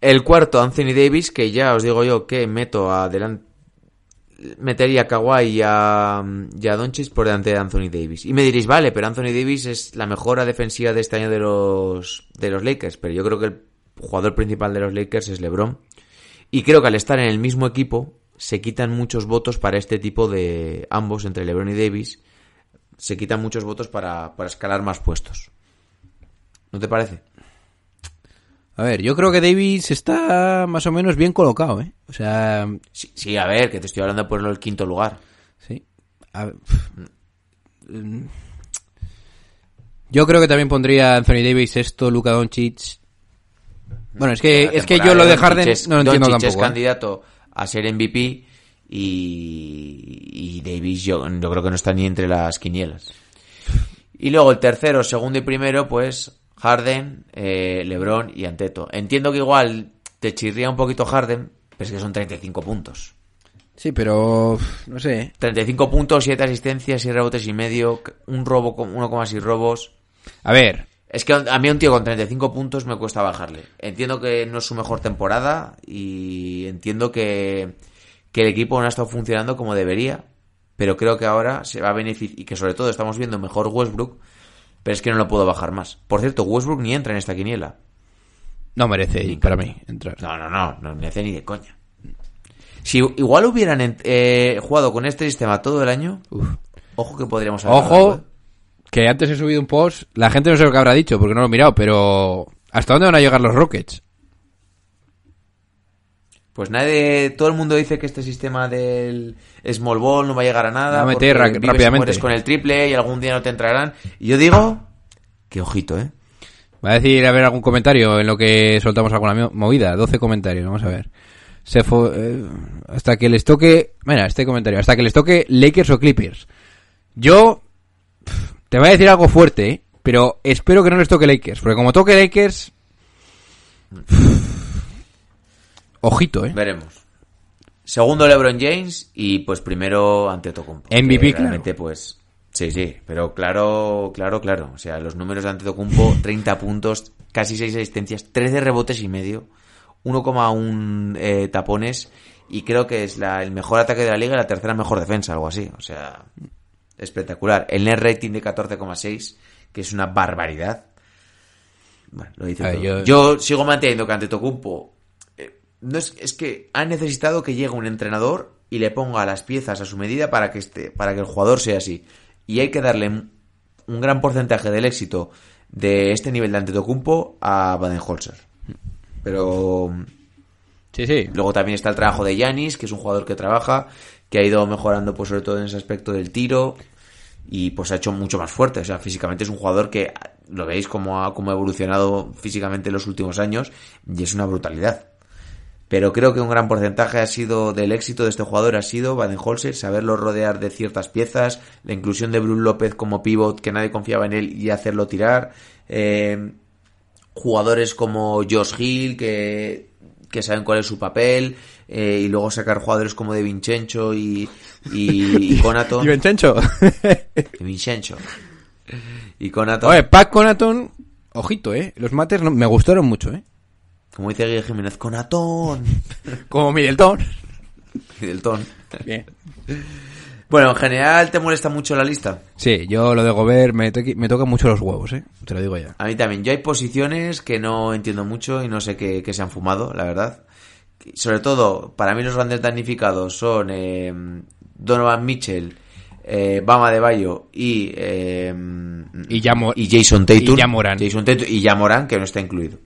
El cuarto, Anthony Davis, que ya os digo yo que meto adelante. Metería a Kawhi y a, y por delante de Anthony Davis. Y me diréis, vale, pero Anthony Davis es la mejora defensiva de este año de los, de los Lakers. Pero yo creo que el jugador principal de los Lakers es LeBron. Y creo que al estar en el mismo equipo, se quitan muchos votos para este tipo de ambos, entre LeBron y Davis. Se quitan muchos votos para, para escalar más puestos. ¿No te parece? A ver, yo creo que Davis está más o menos bien colocado, ¿eh? O sea, Sí, sí, a ver, que te estoy hablando de ponerlo en el quinto lugar. sí. A ver, yo creo que también pondría Anthony Davis esto, Luka Doncic. Bueno, es que, es que yo lo de Harden es- no lo entiendo Doncic es. ¿eh? candidato a ser MVP y, y Davis yo, yo creo que no está ni entre las quinielas. Y luego el tercero, segundo y primero, pues Harden, eh, LeBron y Anteto. Entiendo que igual te chirría un poquito Harden, pero es que son 35 puntos. Sí, pero no sé. 35 puntos, 7 asistencias, 6 rebotes y medio, un robo con 1,6 robos. A ver, Es que a mí un tío con 35 puntos me cuesta bajarle. Entiendo que no es su mejor temporada y entiendo que, que el equipo no ha estado funcionando como debería, pero creo que ahora se va a beneficiar y que sobre todo estamos viendo mejor Westbrook, pero es que no lo puedo bajar más. Por cierto, Westbrook ni entra en esta quiniela. no merece para mí entrar. No, no, no, no me hace ni de coña. Si igual hubieran eh, jugado con este sistema todo el año, ojo que podríamos haber Ojo, ¿eh? que antes he subido un post, la gente no sé lo que habrá dicho porque no lo he mirado, pero ¿hasta dónde van a llegar los Rockets? Pues nadie, todo el mundo dice que este sistema del small ball no va a llegar a nada. Va a meter vives y rápidamente. mueres con el triple y algún día no te entrarán. Y yo digo, que ojito, ¿eh? Va a decir, a ver, algún comentario en lo que soltamos alguna mo- movida. 12 comentarios, vamos a ver. Se fue, eh, hasta que les toque, mira, este comentario, hasta que les toque Lakers o Clippers. Yo, te voy a decir algo fuerte, ¿eh? pero espero que no les toque Lakers, porque como toque Lakers, ojito, ¿eh? Veremos. Segundo LeBron James y pues primero Antetokounmpo. MVP, que claro. pues sí, sí, pero claro, claro, claro, o sea, los números de Antetokounmpo <laughs> 30 puntos, casi 6 asistencias, 13 rebotes y medio, 1,1 eh, tapones y creo que es la, el mejor ataque de la liga y la tercera mejor defensa, algo así, o sea, espectacular. El net rating de 14,6, que es una barbaridad. Bueno, lo dice A ver, todo. yo- yo... sigo manteniendo que Antetokounmpo no es, es que ha necesitado que llegue un entrenador y le ponga las piezas a su medida para que esté, para que el jugador sea así. Y hay que darle un un gran porcentaje del éxito de este nivel de Antetokounmpo a Baden-Holzer. Pero Sí, sí. Luego también está el trabajo de Yanis, que es un jugador que trabaja, que ha ido mejorando pues sobre todo en ese aspecto del tiro y pues ha hecho mucho más fuerte. O sea, físicamente es un jugador que lo veis como ha, como ha evolucionado físicamente en los últimos años y es una brutalidad. Pero creo que un gran porcentaje ha sido del éxito de este jugador ha sido Baden-Holzer, saberlo rodear de ciertas piezas, la inclusión de Bruce López como pivot que nadie confiaba en él y hacerlo tirar, eh, jugadores como Josh Hill que, que saben cuál es su papel eh, y luego sacar jugadores como de Vincenzo y, y, y <laughs> Conaton. ¿Y Vincenzo? Y <laughs> Vincenzo. Y Conaton. Oye, Pac Conaton, ojito, eh. Los mates no- me gustaron mucho, eh. Como dice Guillermo Jiménez, Conaton. <laughs> Como Middleton. <laughs> Middleton. Bien. Bueno, en general te molesta mucho la lista. Sí, yo lo de Gobert me, toque- me toca mucho los huevos, eh. Te lo digo ya. A mí también. Yo hay posiciones que no entiendo mucho y no sé qué, qué se han fumado, la verdad. Sobre todo, para mí los grandes damnificados son eh, Donovan Mitchell, eh, Bama de Bayo y, eh, Y Jason Tatum. y Yamoran. Jason Tatum y Yamoran, que no está incluido.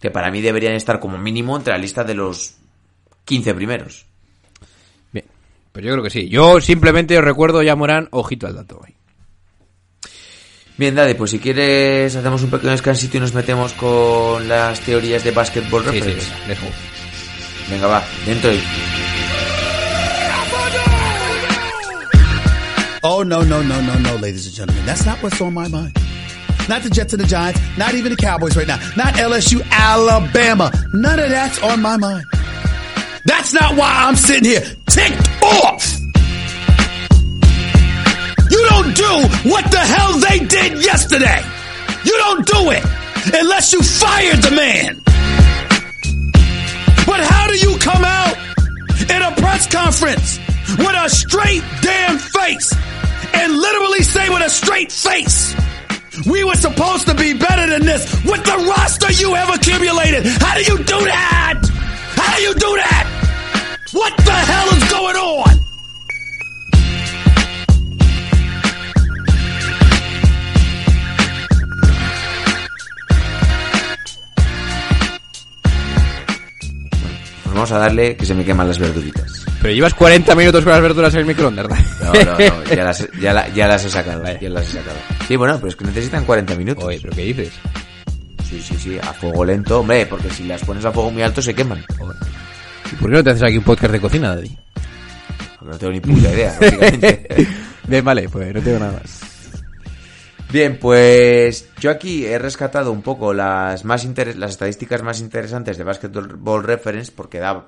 Que para mí deberían estar como mínimo entre la lista de los 15 primeros. Bien. Pues yo creo que sí. Yo simplemente os recuerdo ya Morán, ojito al dato. eh. Bien, Dade, pues si quieres hacemos un pequeño descansito y nos metemos con las teorías de Basketball Sí, sí, Reference. let's go. Venga, va, dentro y... Oh, no, no, no, no, no, ladies and gentlemen. That's not what's on my mind. Not the Jets and the Giants, not even the Cowboys right now, not LSU, Alabama. None of that's on my mind. That's not why I'm sitting here ticked off. You don't do what the hell they did yesterday. You don't do it unless you fired the man. But how do you come out in a press conference with a straight damn face and literally say with a straight face, we were supposed to be better than this with the roster you have accumulated. How do you do that? How do you do that? What the hell is going on? Vamos a darle que se me queman las verduritas. Pero llevas 40 minutos con las verduras en el microondas, ¿verdad? No, no, no, <laughs> ya las, ya, la- ya las he sacado, ya las he sacado. Sí, bueno, pero es que necesitan 40 minutos. Oye, ¿pero qué dices? Sí, sí, sí, a fuego lento, hombre, porque si las pones a fuego muy alto se queman. ¿Y por qué no te haces aquí un podcast de cocina, Daddy? No tengo ni puta idea. <laughs> Bien, vale, pues no tengo nada más. Bien, pues yo aquí he rescatado un poco las más las estadísticas más interesantes de Basketball Reference porque da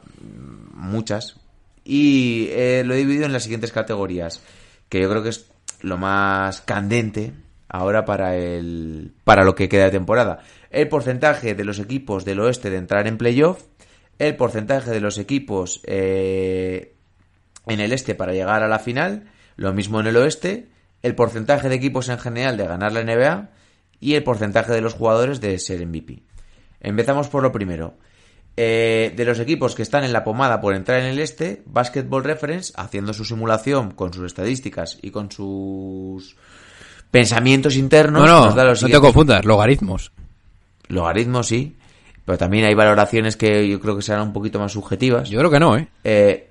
muchas y eh, lo he dividido en las siguientes categorías que yo creo que es lo más candente ahora para el para lo que queda de temporada. El porcentaje de los equipos del oeste de entrar en playoff, el porcentaje de los equipos eh, en el este para llegar a la final, lo mismo en el oeste, el porcentaje de equipos en general de ganar la NBA y el porcentaje de los jugadores de ser MVP. Empezamos por lo primero. Eh, de los equipos que están en la pomada por entrar en el este, Basketball Reference, haciendo su simulación con sus estadísticas y con sus pensamientos internos, No, no, no te confundas, logaritmos. Logaritmos, sí, pero también hay valoraciones que yo creo que serán un poquito más subjetivas. Yo creo que no, ¿eh? Eh,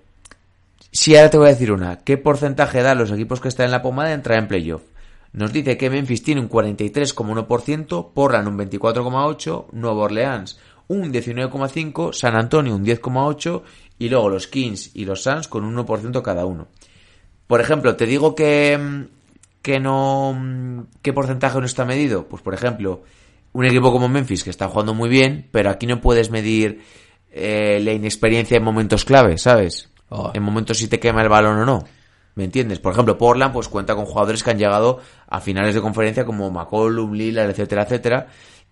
sí, ahora te voy a decir una. ¿Qué porcentaje da los equipos que están en la pomada de entrar en playoff? Nos dice que Memphis tiene un 43,1%, Portland un 24,8%, Nueva Orleans un 19,5%, San Antonio un 10,8% y luego los Kings y los Suns con un 1% cada uno. Por ejemplo, te digo que, mm, que no... mm, ¿Qué porcentaje no está medido? Pues por ejemplo, un equipo como Memphis que está jugando muy bien, pero aquí no puedes medir eh, la inexperiencia en momentos clave, ¿sabes? Oh. En momentos si te quema el balón o no. ¿Me entiendes? Por ejemplo, Portland pues cuenta con jugadores que han llegado a finales de conferencia como McCollum, Lillard, etcétera, etcétera.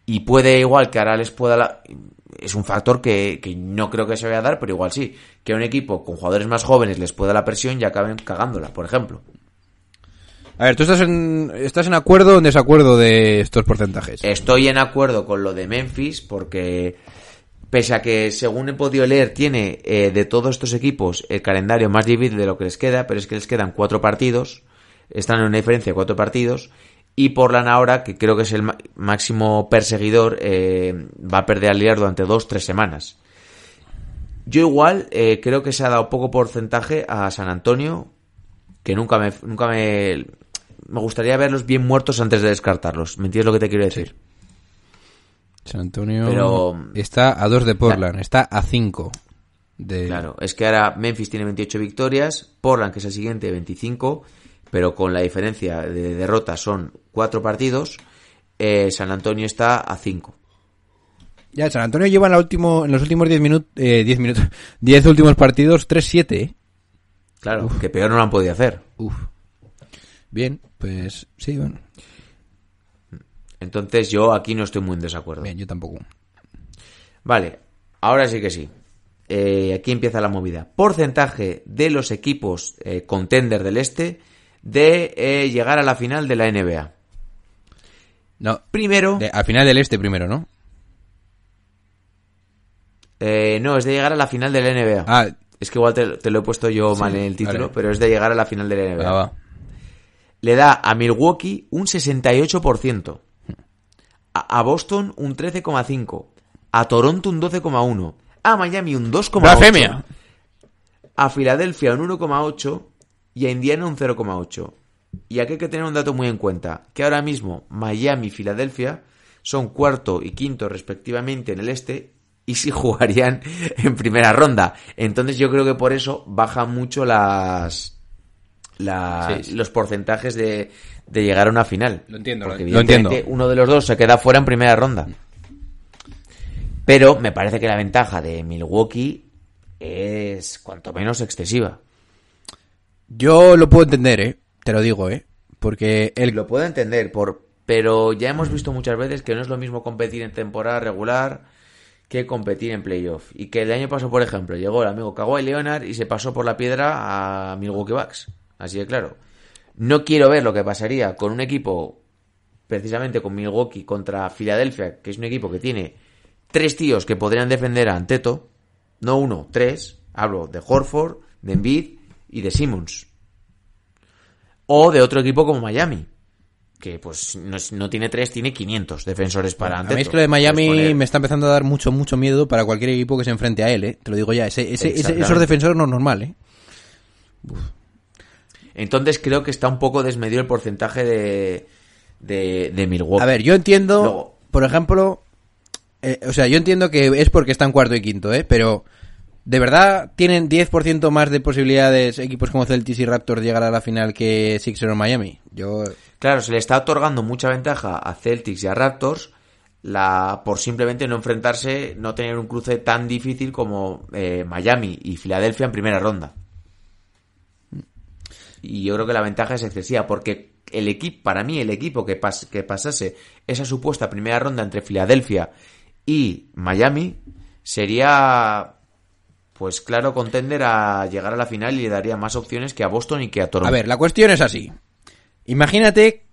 Y puede igual que ahora les pueda... la- Es un factor que, que no creo que se vaya a dar, pero igual sí. Que a un equipo con jugadores más jóvenes les pueda la presión y acaben cagándola, por ejemplo. A ver, ¿tú estás en, estás en acuerdo o en desacuerdo de estos porcentajes? Estoy en acuerdo con lo de Memphis porque pese a que según he podido leer tiene eh, de todos estos equipos el calendario más difícil de lo que les queda, pero es que les quedan cuatro partidos, están en una diferencia de cuatro partidos y Portland ahora, que creo que es el máximo perseguidor, eh, va a perder al durante dos, tres semanas. Yo igual eh, creo que se ha dado poco porcentaje a San Antonio, que nunca me, nunca me, me gustaría verlos bien muertos antes de descartarlos. ¿Me entiendes lo que te quiero decir? San Antonio Pero- está a 2 de Portland, está a 5 de... Claro, es que ahora Memphis tiene 28 victorias, Portland, que es el siguiente, 25, pero con la diferencia de derrotas son 4 partidos, eh, San Antonio está a 5. Ya, San Antonio lleva en, la último, en los últimos 10 minutos, eh, 10 minutos, 10 últimos partidos 3-7, ¿eh? Claro, que peor no lo han podido hacer. Uf. Bien, pues sí, bueno. Entonces yo aquí no estoy muy en desacuerdo. Bien, yo tampoco. Vale, ahora sí que sí. Eh, aquí empieza la movida. Porcentaje de los equipos eh, contender del este de eh, llegar a la final de la NBA. No, Primero, de- al final del este primero, ¿no? eh, no, es de llegar a la final de la NBA. Ah, Es que igual te, te lo he puesto yo Sí, mal en el título, vale. pero es de llegar a la final de la NBA. va. Le da a Milwaukee un 68%. A, a Boston un 13,5%. A Toronto un 12,1%. A Miami un 2,8%. ¡Blasfemia! A Filadelfia un 1,8% y a Indiana un 0,8%. Y aquí hay que tener un dato muy en cuenta, que ahora mismo Miami y Filadelfia son cuarto y quinto respectivamente en el este y sí <laughs> jugarían en primera ronda. Entonces yo creo que por eso bajan mucho las, la- Sí, sí. los porcentajes de, de llegar a una final. Lo entiendo, Porque lo- entiendo. uno de los dos se queda fuera en primera ronda. Pero me parece que la ventaja de Milwaukee es cuanto menos excesiva. Yo lo puedo entender, ¿eh? Te lo digo, ¿eh? Porque el... Lo puedo entender, por... pero ya hemos visto muchas veces que no es lo mismo competir en temporada regular que competir en playoff. Y que el año pasado, por ejemplo, llegó el amigo Kawhi Leonard y se pasó por la piedra a Milwaukee Bucks. Así de claro. No quiero ver lo que pasaría con un equipo, precisamente con Milwaukee contra Filadelfia, que es un equipo que tiene tres tíos que podrían defender a Anteto. No uno, tres. Hablo de Horford, de Embiid y de Simmons. O de otro equipo como Miami, que pues no, no tiene tres, tiene 500 defensores para A Anteto. mí es que lo de Miami poner- me está empezando a dar mucho, mucho miedo para cualquier equipo que se enfrente a él, ¿eh? Te lo digo ya, ese, ese- ese- esos defensores no es normal, ¿eh? Entonces creo que está un poco desmedido el porcentaje de, de, de Milwaukee. A ver, yo entiendo, Luego- por ejemplo, eh, o sea, yo entiendo que es porque están cuarto y quinto, ¿eh? Pero, ¿de verdad tienen 10% más de posibilidades equipos como Celtics y Raptors llegar a la final que Sixers o Miami? Yo... Claro, se le está otorgando mucha ventaja a Celtics y a Raptors la, por simplemente no enfrentarse, no tener un cruce tan difícil como eh, Miami y Filadelfia en primera ronda. Y yo creo que la ventaja es excesiva porque el equipo, para mí, el equipo que, pas- que pasase esa supuesta primera ronda entre Filadelfia y Miami sería, pues claro, contender a llegar a la final y le daría más opciones que a Boston y que a Toronto. A ver, la cuestión es así. Imagínate,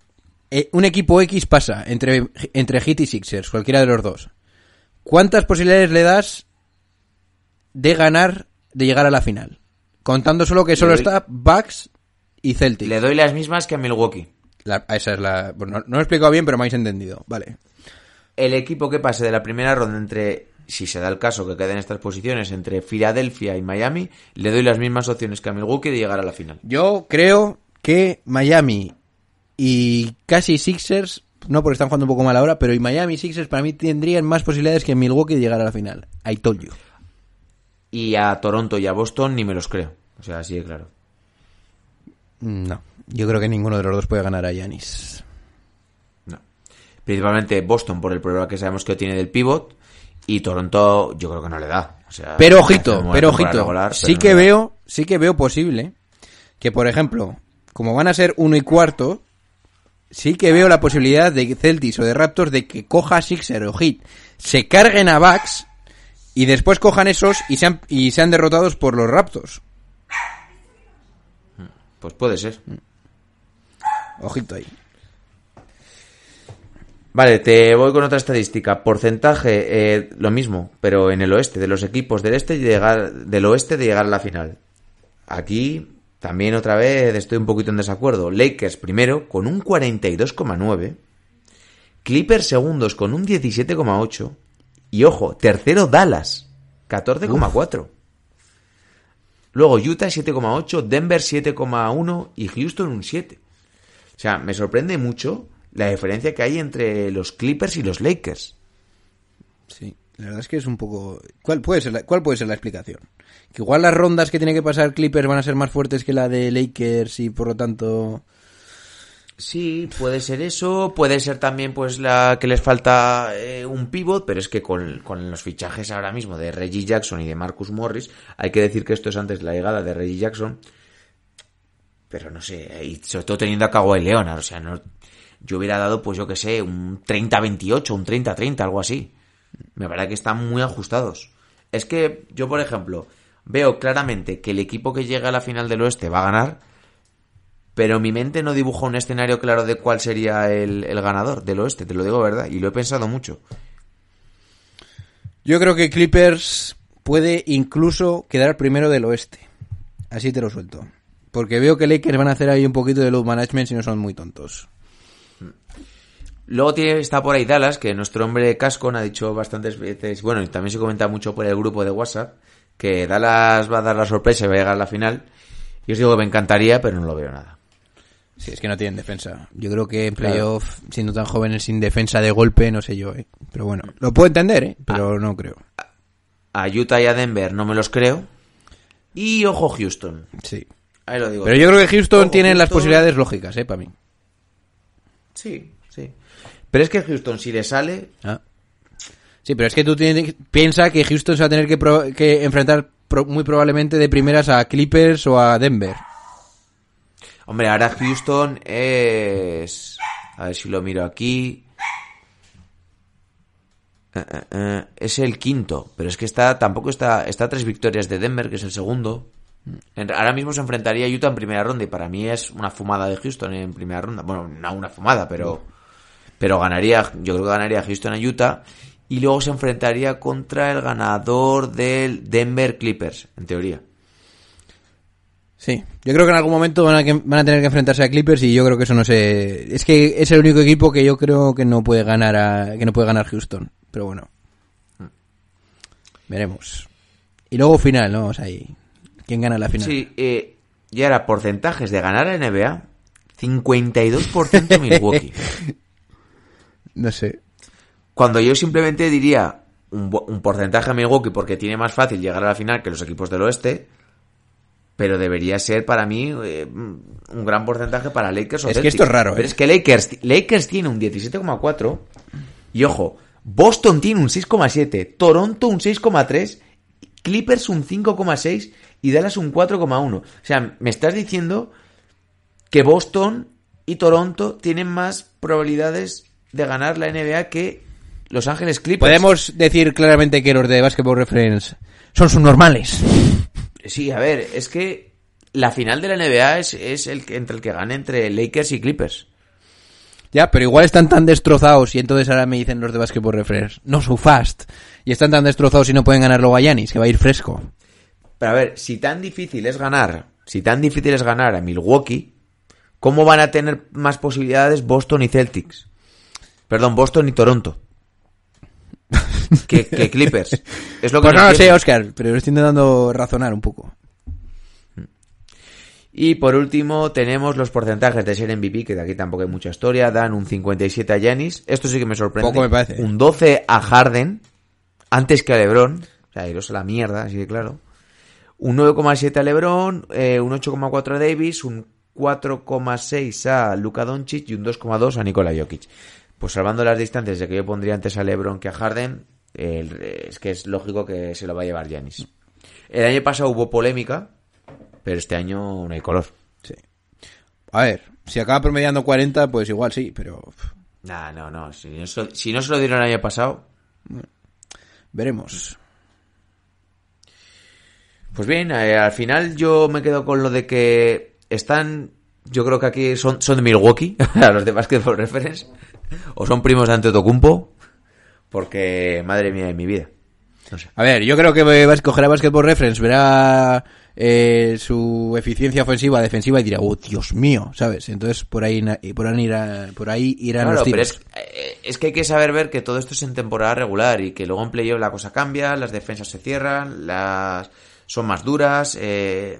eh, un equipo X pasa entre, entre Heat y Sixers, cualquiera de los dos. ¿Cuántas posibilidades le das de ganar, de llegar a la final? Contando solo que solo doy- está Bucks y Celtics. Le doy las mismas que a Milwaukee. La- esa es la... Bueno, no, no lo he explicado bien, pero me habéis entendido. Vale. el equipo que pase de la primera ronda entre, si se da el caso que queden estas posiciones, entre Filadelfia y Miami, le doy las mismas opciones que a Milwaukee de llegar a la final. Yo creo que Miami y casi Sixers, no porque están jugando un poco mal ahora, pero y Miami y Sixers para mí tendrían más posibilidades que Milwaukee de llegar a la final. I told you. Y a Toronto y a Boston ni me los creo. O sea, así de claro. No, yo creo que ninguno de los dos puede ganar a Yanis. No. Principalmente Boston por el problema que sabemos que tiene del pivot. Y Toronto yo creo que no le da. O sea, Pero ojito, pero ojito. regular, sí pero que veo, sí que veo posible que, por ejemplo, como van a ser uno y cuarto, sí que veo la posibilidad de Celtics o de Raptors de que coja Sixer o Heat, se carguen a Bucks y después cojan esos y sean, y sean derrotados por los Raptors. Pues puede ser. Ojito ahí. Vale, te voy con otra estadística. Porcentaje, eh, lo mismo, pero en el oeste, de los equipos del este de llegar, del oeste de llegar a la final. Aquí también otra vez estoy un poquito en desacuerdo. Lakers primero con un 42,9. Clippers segundos con un 17,8. Y ojo, tercero Dallas, 14,4. Luego Utah 7,8, Denver 7,1 y Houston un 7. O sea, me sorprende mucho la diferencia que hay entre los Clippers y los Lakers. Sí, la verdad es que es un poco... ¿Cuál puede ser la, cuál puede ser la explicación? Que igual las rondas que tiene que pasar Clippers van a ser más fuertes que la de Lakers y por lo tanto... Sí, puede ser eso, puede ser también pues la que les falta eh, un pivot, pero es que con, con los fichajes ahora mismo de Reggie Jackson y de Marcus Morris, hay que decir que esto es antes de la llegada de Reggie Jackson, pero no sé, y sobre todo teniendo a Kawhi Leonard, o sea, no, yo hubiera dado pues yo que sé, un 30-28, un 30-30, algo así. Me parece que están muy ajustados. Es que yo, por ejemplo, veo claramente que el equipo que llega a la final del oeste va a ganar, pero mi mente no dibuja un escenario claro de cuál sería el, el ganador del oeste, te lo digo verdad, y lo he pensado mucho. Yo creo que Clippers puede incluso quedar primero del oeste. Así te lo suelto. Porque veo que Lakers van a hacer ahí un poquito de load management si no son muy tontos. Luego tiene, está por ahí Dallas, que nuestro hombre Cascon ha dicho bastantes veces, bueno, y también se comenta mucho por el grupo de WhatsApp, que Dallas va a dar la sorpresa y va a llegar a la final. Y os digo que me encantaría, pero no lo veo nada. Sí, es que no tienen defensa. Yo creo que en Claro. playoff, siendo tan jóvenes sin defensa de golpe, no sé yo, ¿eh? Pero bueno, lo puedo entender, ¿eh? Pero no creo. A Utah y a Denver no me los creo. Y ojo Houston. Sí. Ahí lo digo. Pero yo creo que Houston Ojo, tiene las posibilidades lógicas, ¿eh? Para mí. Sí. Pero es que Houston, si le sale, Ah. Sí, pero es que tú tienes, piensa que Houston se va a tener que, pro- que enfrentar pro- muy probablemente de primeras a Clippers o a Denver. Hombre, ahora Houston es... A ver si lo miro aquí. Eh, eh, eh, es el quinto, pero es que está tampoco está está a tres victorias de Denver, que es el segundo. En- Ahora mismo se enfrentaría a Utah en primera ronda y para mí es una fumada de Houston en primera ronda. Bueno, no una fumada, pero pero ganaría, yo creo que ganaría Houston a Utah y luego se enfrentaría contra el ganador del Denver Clippers, en teoría. Sí, yo creo que en algún momento van a, que- van a tener que enfrentarse a Clippers y yo creo que eso no sé. Es que es el único equipo que yo creo que no puede ganar a, que no puede ganar Houston. Pero bueno, veremos. Y luego final, ¿no? O sea, ahí, ¿quién gana la final? Sí, eh, y ahora porcentajes de ganar a NBA, 52% Milwaukee. <laughs> No sé. Cuando yo simplemente diría un, porcentaje a Milwaukee porque tiene más fácil llegar a la final que los equipos del oeste, pero debería ser para mí eh, un gran porcentaje para Lakers o Es que esto es raro, Pero ¿eh? es que Lakers, Lakers tiene un 17,4 y ojo, Boston tiene un 6,7, Toronto un 6,3, Clippers un 5,6 y Dallas un 4,1. O sea, me estás diciendo que Boston y Toronto tienen más probabilidades de ganar la NBA que Los Ángeles Clippers. Podemos decir claramente que los de Basketball Reference son subnormales. Sí, a ver, es que la final de la NBA es, es el entre el que gane entre Lakers y Clippers. Ya, pero igual están tan destrozados y entonces ahora me dicen los de Basketball Reference, no so fast. Y están tan destrozados y no pueden ganar luego a Giannis, que va a ir fresco. Pero a ver, si tan difícil es ganar, si tan difícil es ganar a Milwaukee, ¿cómo van a tener más posibilidades Boston y Celtics? Perdón, Boston y Toronto. Que, que Clippers. Es lo que Pues no lo sé. Oscar, pero lo estoy intentando razonar un poco. Y por último tenemos los porcentajes de ser MVP, que de aquí tampoco hay mucha historia. Dan un 57 a Giannis. Esto sí que me sorprende. Poco me parece. Un 12 a Harden, antes que a LeBron. O sea, iros a la mierda, así de claro. Un 9,7 a LeBron, eh, un 8,4 a Davis, un 4,6 a Luka Doncic y un 2,2 a Nikola Jokic. Pues salvando las distancias de que yo pondría antes a LeBron que a Harden, es que es lógico que se lo va a llevar Giannis. El año pasado hubo polémica, pero este año no hay color. Sí. A ver, si acaba promediando 40, pues igual sí, pero Nah, no, no. Si no, se lo- si no se lo dieron el año pasado. veremos. Pues bien, eh, al final yo me quedo con lo de que están. Yo creo que aquí son, son de Milwaukee, <laughs> a los de Basketball Reference. O son primos de Antetokounmpo. Porque, madre mía de mi vida. No sé. A ver, yo creo que va a escoger a Basketball Reference, verá eh, su eficiencia ofensiva, defensiva y dirá, oh, Dios mío, ¿sabes? Entonces por ahí, por ahí, irá, por ahí irán Claro, los pero es, eh, es que hay que saber ver que todo esto es en temporada regular y que luego en playoff la cosa cambia, las defensas se cierran, las son más duras. Eh,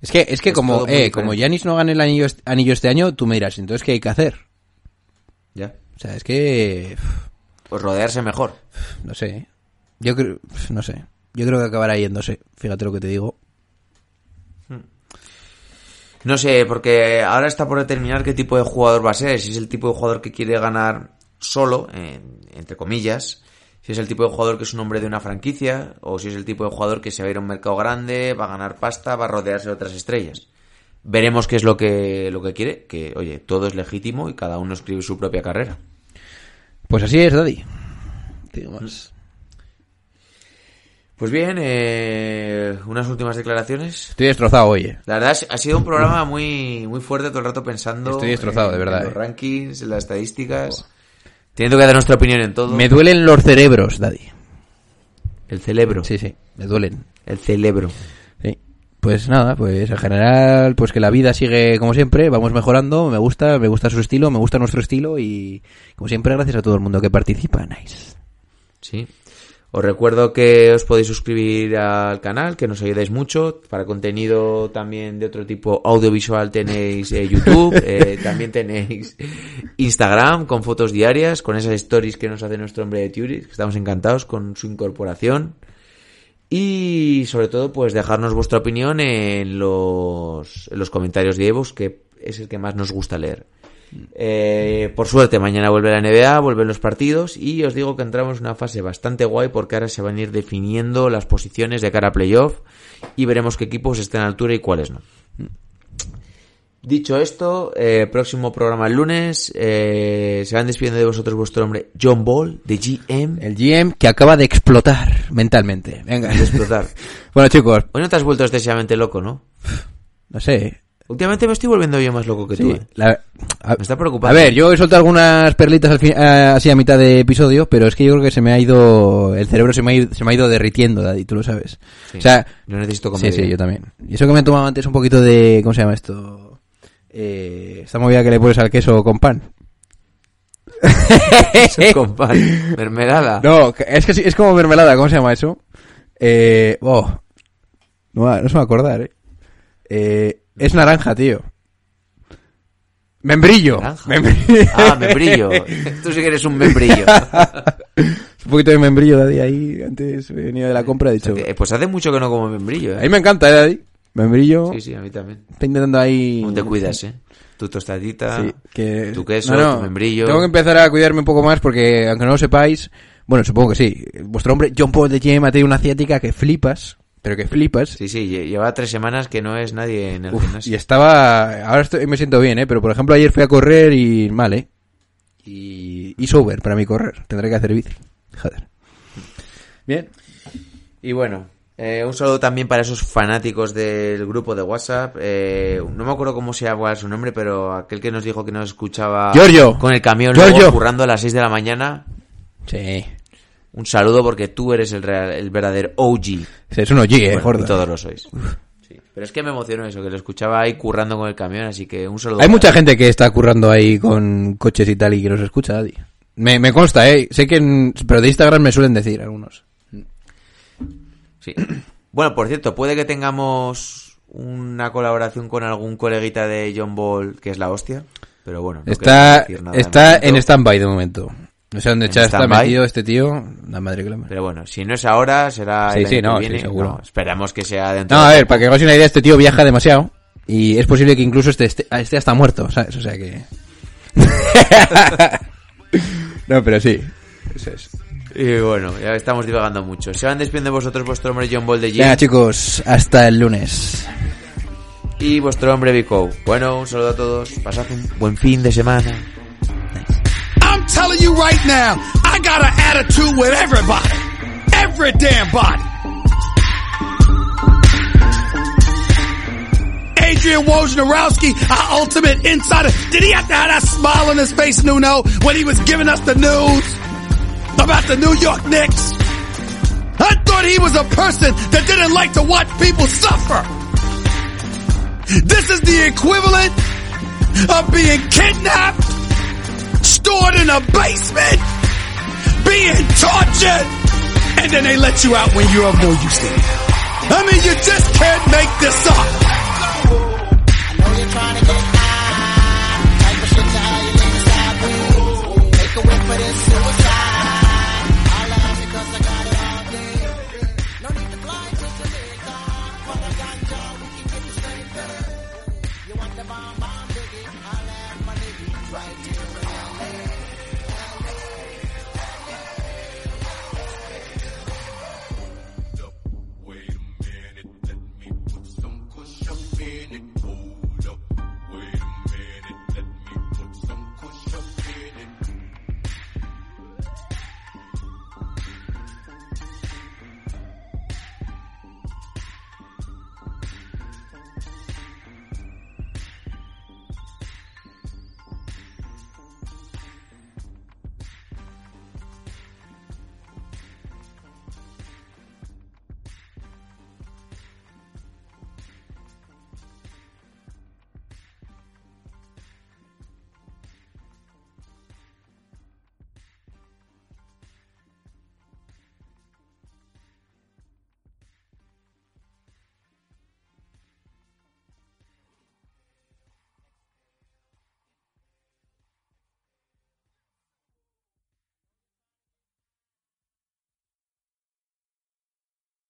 Es que, es que es como, eh, como Giannis no gane el anillo, anillo este año, tú me dirás, entonces ¿qué hay que hacer? ya. O sea, es que, Pues rodearse mejor. no sé, ¿eh? yo creo, no sé, yo creo que acabará yéndose, fíjate lo que te digo. No sé, porque ahora está por determinar qué tipo de jugador va a ser. Si es el tipo de jugador que quiere ganar solo, en- entre comillas. Si es el tipo de jugador que es un hombre de una franquicia. O si es el tipo de jugador que se va a ir a un mercado grande, va a ganar pasta, va a rodearse de otras estrellas. Veremos qué es lo que, lo que quiere. Que, oye, todo es legítimo y cada uno escribe su propia carrera. Pues así es, Daddy. ¿Qué digo más? Pues bien, eh, unas últimas declaraciones. Estoy destrozado hoy, eh. La verdad ha sido un programa muy, muy fuerte todo el rato pensando. Estoy destrozado, en- de verdad, En los eh. rankings, en las estadísticas. Teniendo que dar nuestra opinión en todo. Me duelen los cerebros, Daddy. El cerebro. Sí, sí, me duelen. El cerebro. Pues nada, pues en general, pues que la vida sigue como siempre, vamos mejorando, me gusta, me gusta su estilo, me gusta nuestro estilo y como siempre gracias a todo el mundo que participa, nice. Sí. Os recuerdo que os podéis suscribir al canal, que nos ayudáis mucho. Para contenido también de otro tipo audiovisual tenéis eh, YouTube, <laughs> eh, también tenéis Instagram con fotos diarias, con esas stories que nos hace nuestro hombre de Turis, que estamos encantados con su incorporación. Y sobre todo, pues dejarnos vuestra opinión en los, en los comentarios de Evos, que es el que más nos gusta leer. Eh, por suerte, mañana vuelve la NBA, vuelven los partidos y os digo que entramos en una fase bastante guay porque ahora se van a ir definiendo las posiciones de cara a playoff y veremos qué equipos están a altura y cuáles no. Dicho esto, eh, próximo programa el lunes. eh, se van despidiendo de vosotros vuestro hombre John Ball, de GM. El GM que acaba de explotar mentalmente. Venga. De explotar. <laughs> bueno, chicos, Hoy no te has vuelto excesivamente loco, ¿no? <sighs> no sé. Últimamente me estoy volviendo yo más loco que tú. Sí, ¿eh? la- a, Me está preocupando. a ver, yo he soltado algunas perlitas al fin- a- así a mitad de episodio, pero es que yo creo que se me ha ido, el cerebro se me ha ido, se me ha ido derritiendo, Daddy, tú lo sabes. Sí. O sea, Yo necesito sí, comer. sí, yo también. Y eso que me he tomado antes un poquito de, ¿cómo se llama esto? Eh, esta movida que le pones al queso con pan. <laughs> <laughs> con pan. Mermelada. No, es que sí, es como mermelada, ¿cómo se llama eso? Eh, oh, no, no se me va a acordar, eh. Eh, es naranja, tío. Membrillo. Membrillo. Ah, membrillo. <laughs> Tú sí que eres un membrillo. un poquito de membrillo, Daddy, ahí. Antes venía de la compra, he dicho. Eh, Pues hace mucho que no como membrillo, A mí ¿eh? me encanta, eh, Daddy. Membrillo. Sí, sí, a mí también. Está intentando ahí. ¿Cómo te cuidas, eh? Tu tostadita, Sí, que... tu queso, No, no, tu membrillo. Tengo que empezar a cuidarme un poco más porque, aunque no lo sepáis, bueno, supongo que sí. Vuestro hombre, John Paul de GM, ha tenido una asiática que flipas, pero que flipas. Sí, sí, lle- lleva tres semanas que no es nadie en el Uf, gimnasio. y estaba. Ahora estoy- me siento bien, ¿eh? Pero por ejemplo, ayer fui a correr y mal, ¿eh? Y. Y sober para mí correr. Tendré que hacer bici. Joder. Bien. Y bueno, eh, un saludo también para esos fanáticos del grupo de WhatsApp. Eh, no me acuerdo cómo se llama su nombre, pero aquel que nos dijo que nos escuchaba Giorgio. con el camión Giorgio. luego currando a las 6 de la mañana. Sí. Un saludo porque tú eres el, real- el verdadero OG. Es un OG, ¿eh? Bueno, gordo. y todos lo sois. Sí. Pero es que me emocionó eso, que lo escuchaba ahí currando con el camión, así que un saludo. Hay mucha gente que está currando ahí con coches y tal y que nos escucha, Daddy. Me, me consta, ¿eh? Sé que... en- Pero de Instagram me suelen decir algunos. Sí. <clears throat> Bueno, por cierto, puede que tengamos una colaboración con algún coleguita de John Ball que es la hostia. Pero bueno, no está decir nada de está en stand-by de momento. No sé dónde ¿En está, metido este tío. La madre que la madre. Pero bueno, si no es ahora, será Sí, el sí, que no, sí, seguro. No, esperamos que sea dentro No, a de ver, poco. para que hagáis una idea, este tío viaja demasiado. Y es posible que incluso esté, esté, esté hasta muerto, ¿sabes? O sea que... <laughs> no, pero sí. Eso es. Y bueno, ya estamos divagando mucho. Se van despidiendo vosotros vuestro hombre John Ball de Venga, chicos, hasta el lunes. y vuestro hombre Vico. Bueno, un saludo a todos. Pasad un buen fin de semana. I'm telling you right now, I got an attitude with everybody. Every damn body. Adrian Wojnarowski, our ultimate insider. Did he have to have that smile on his face, Nuno, when he was giving us the news about the New York Knicks? I thought he was a person that didn't like to watch people suffer. This is the equivalent of being kidnapped, stored in a basement, being tortured, and then they let you out when you're of no use to them. I mean, you just can't make this up.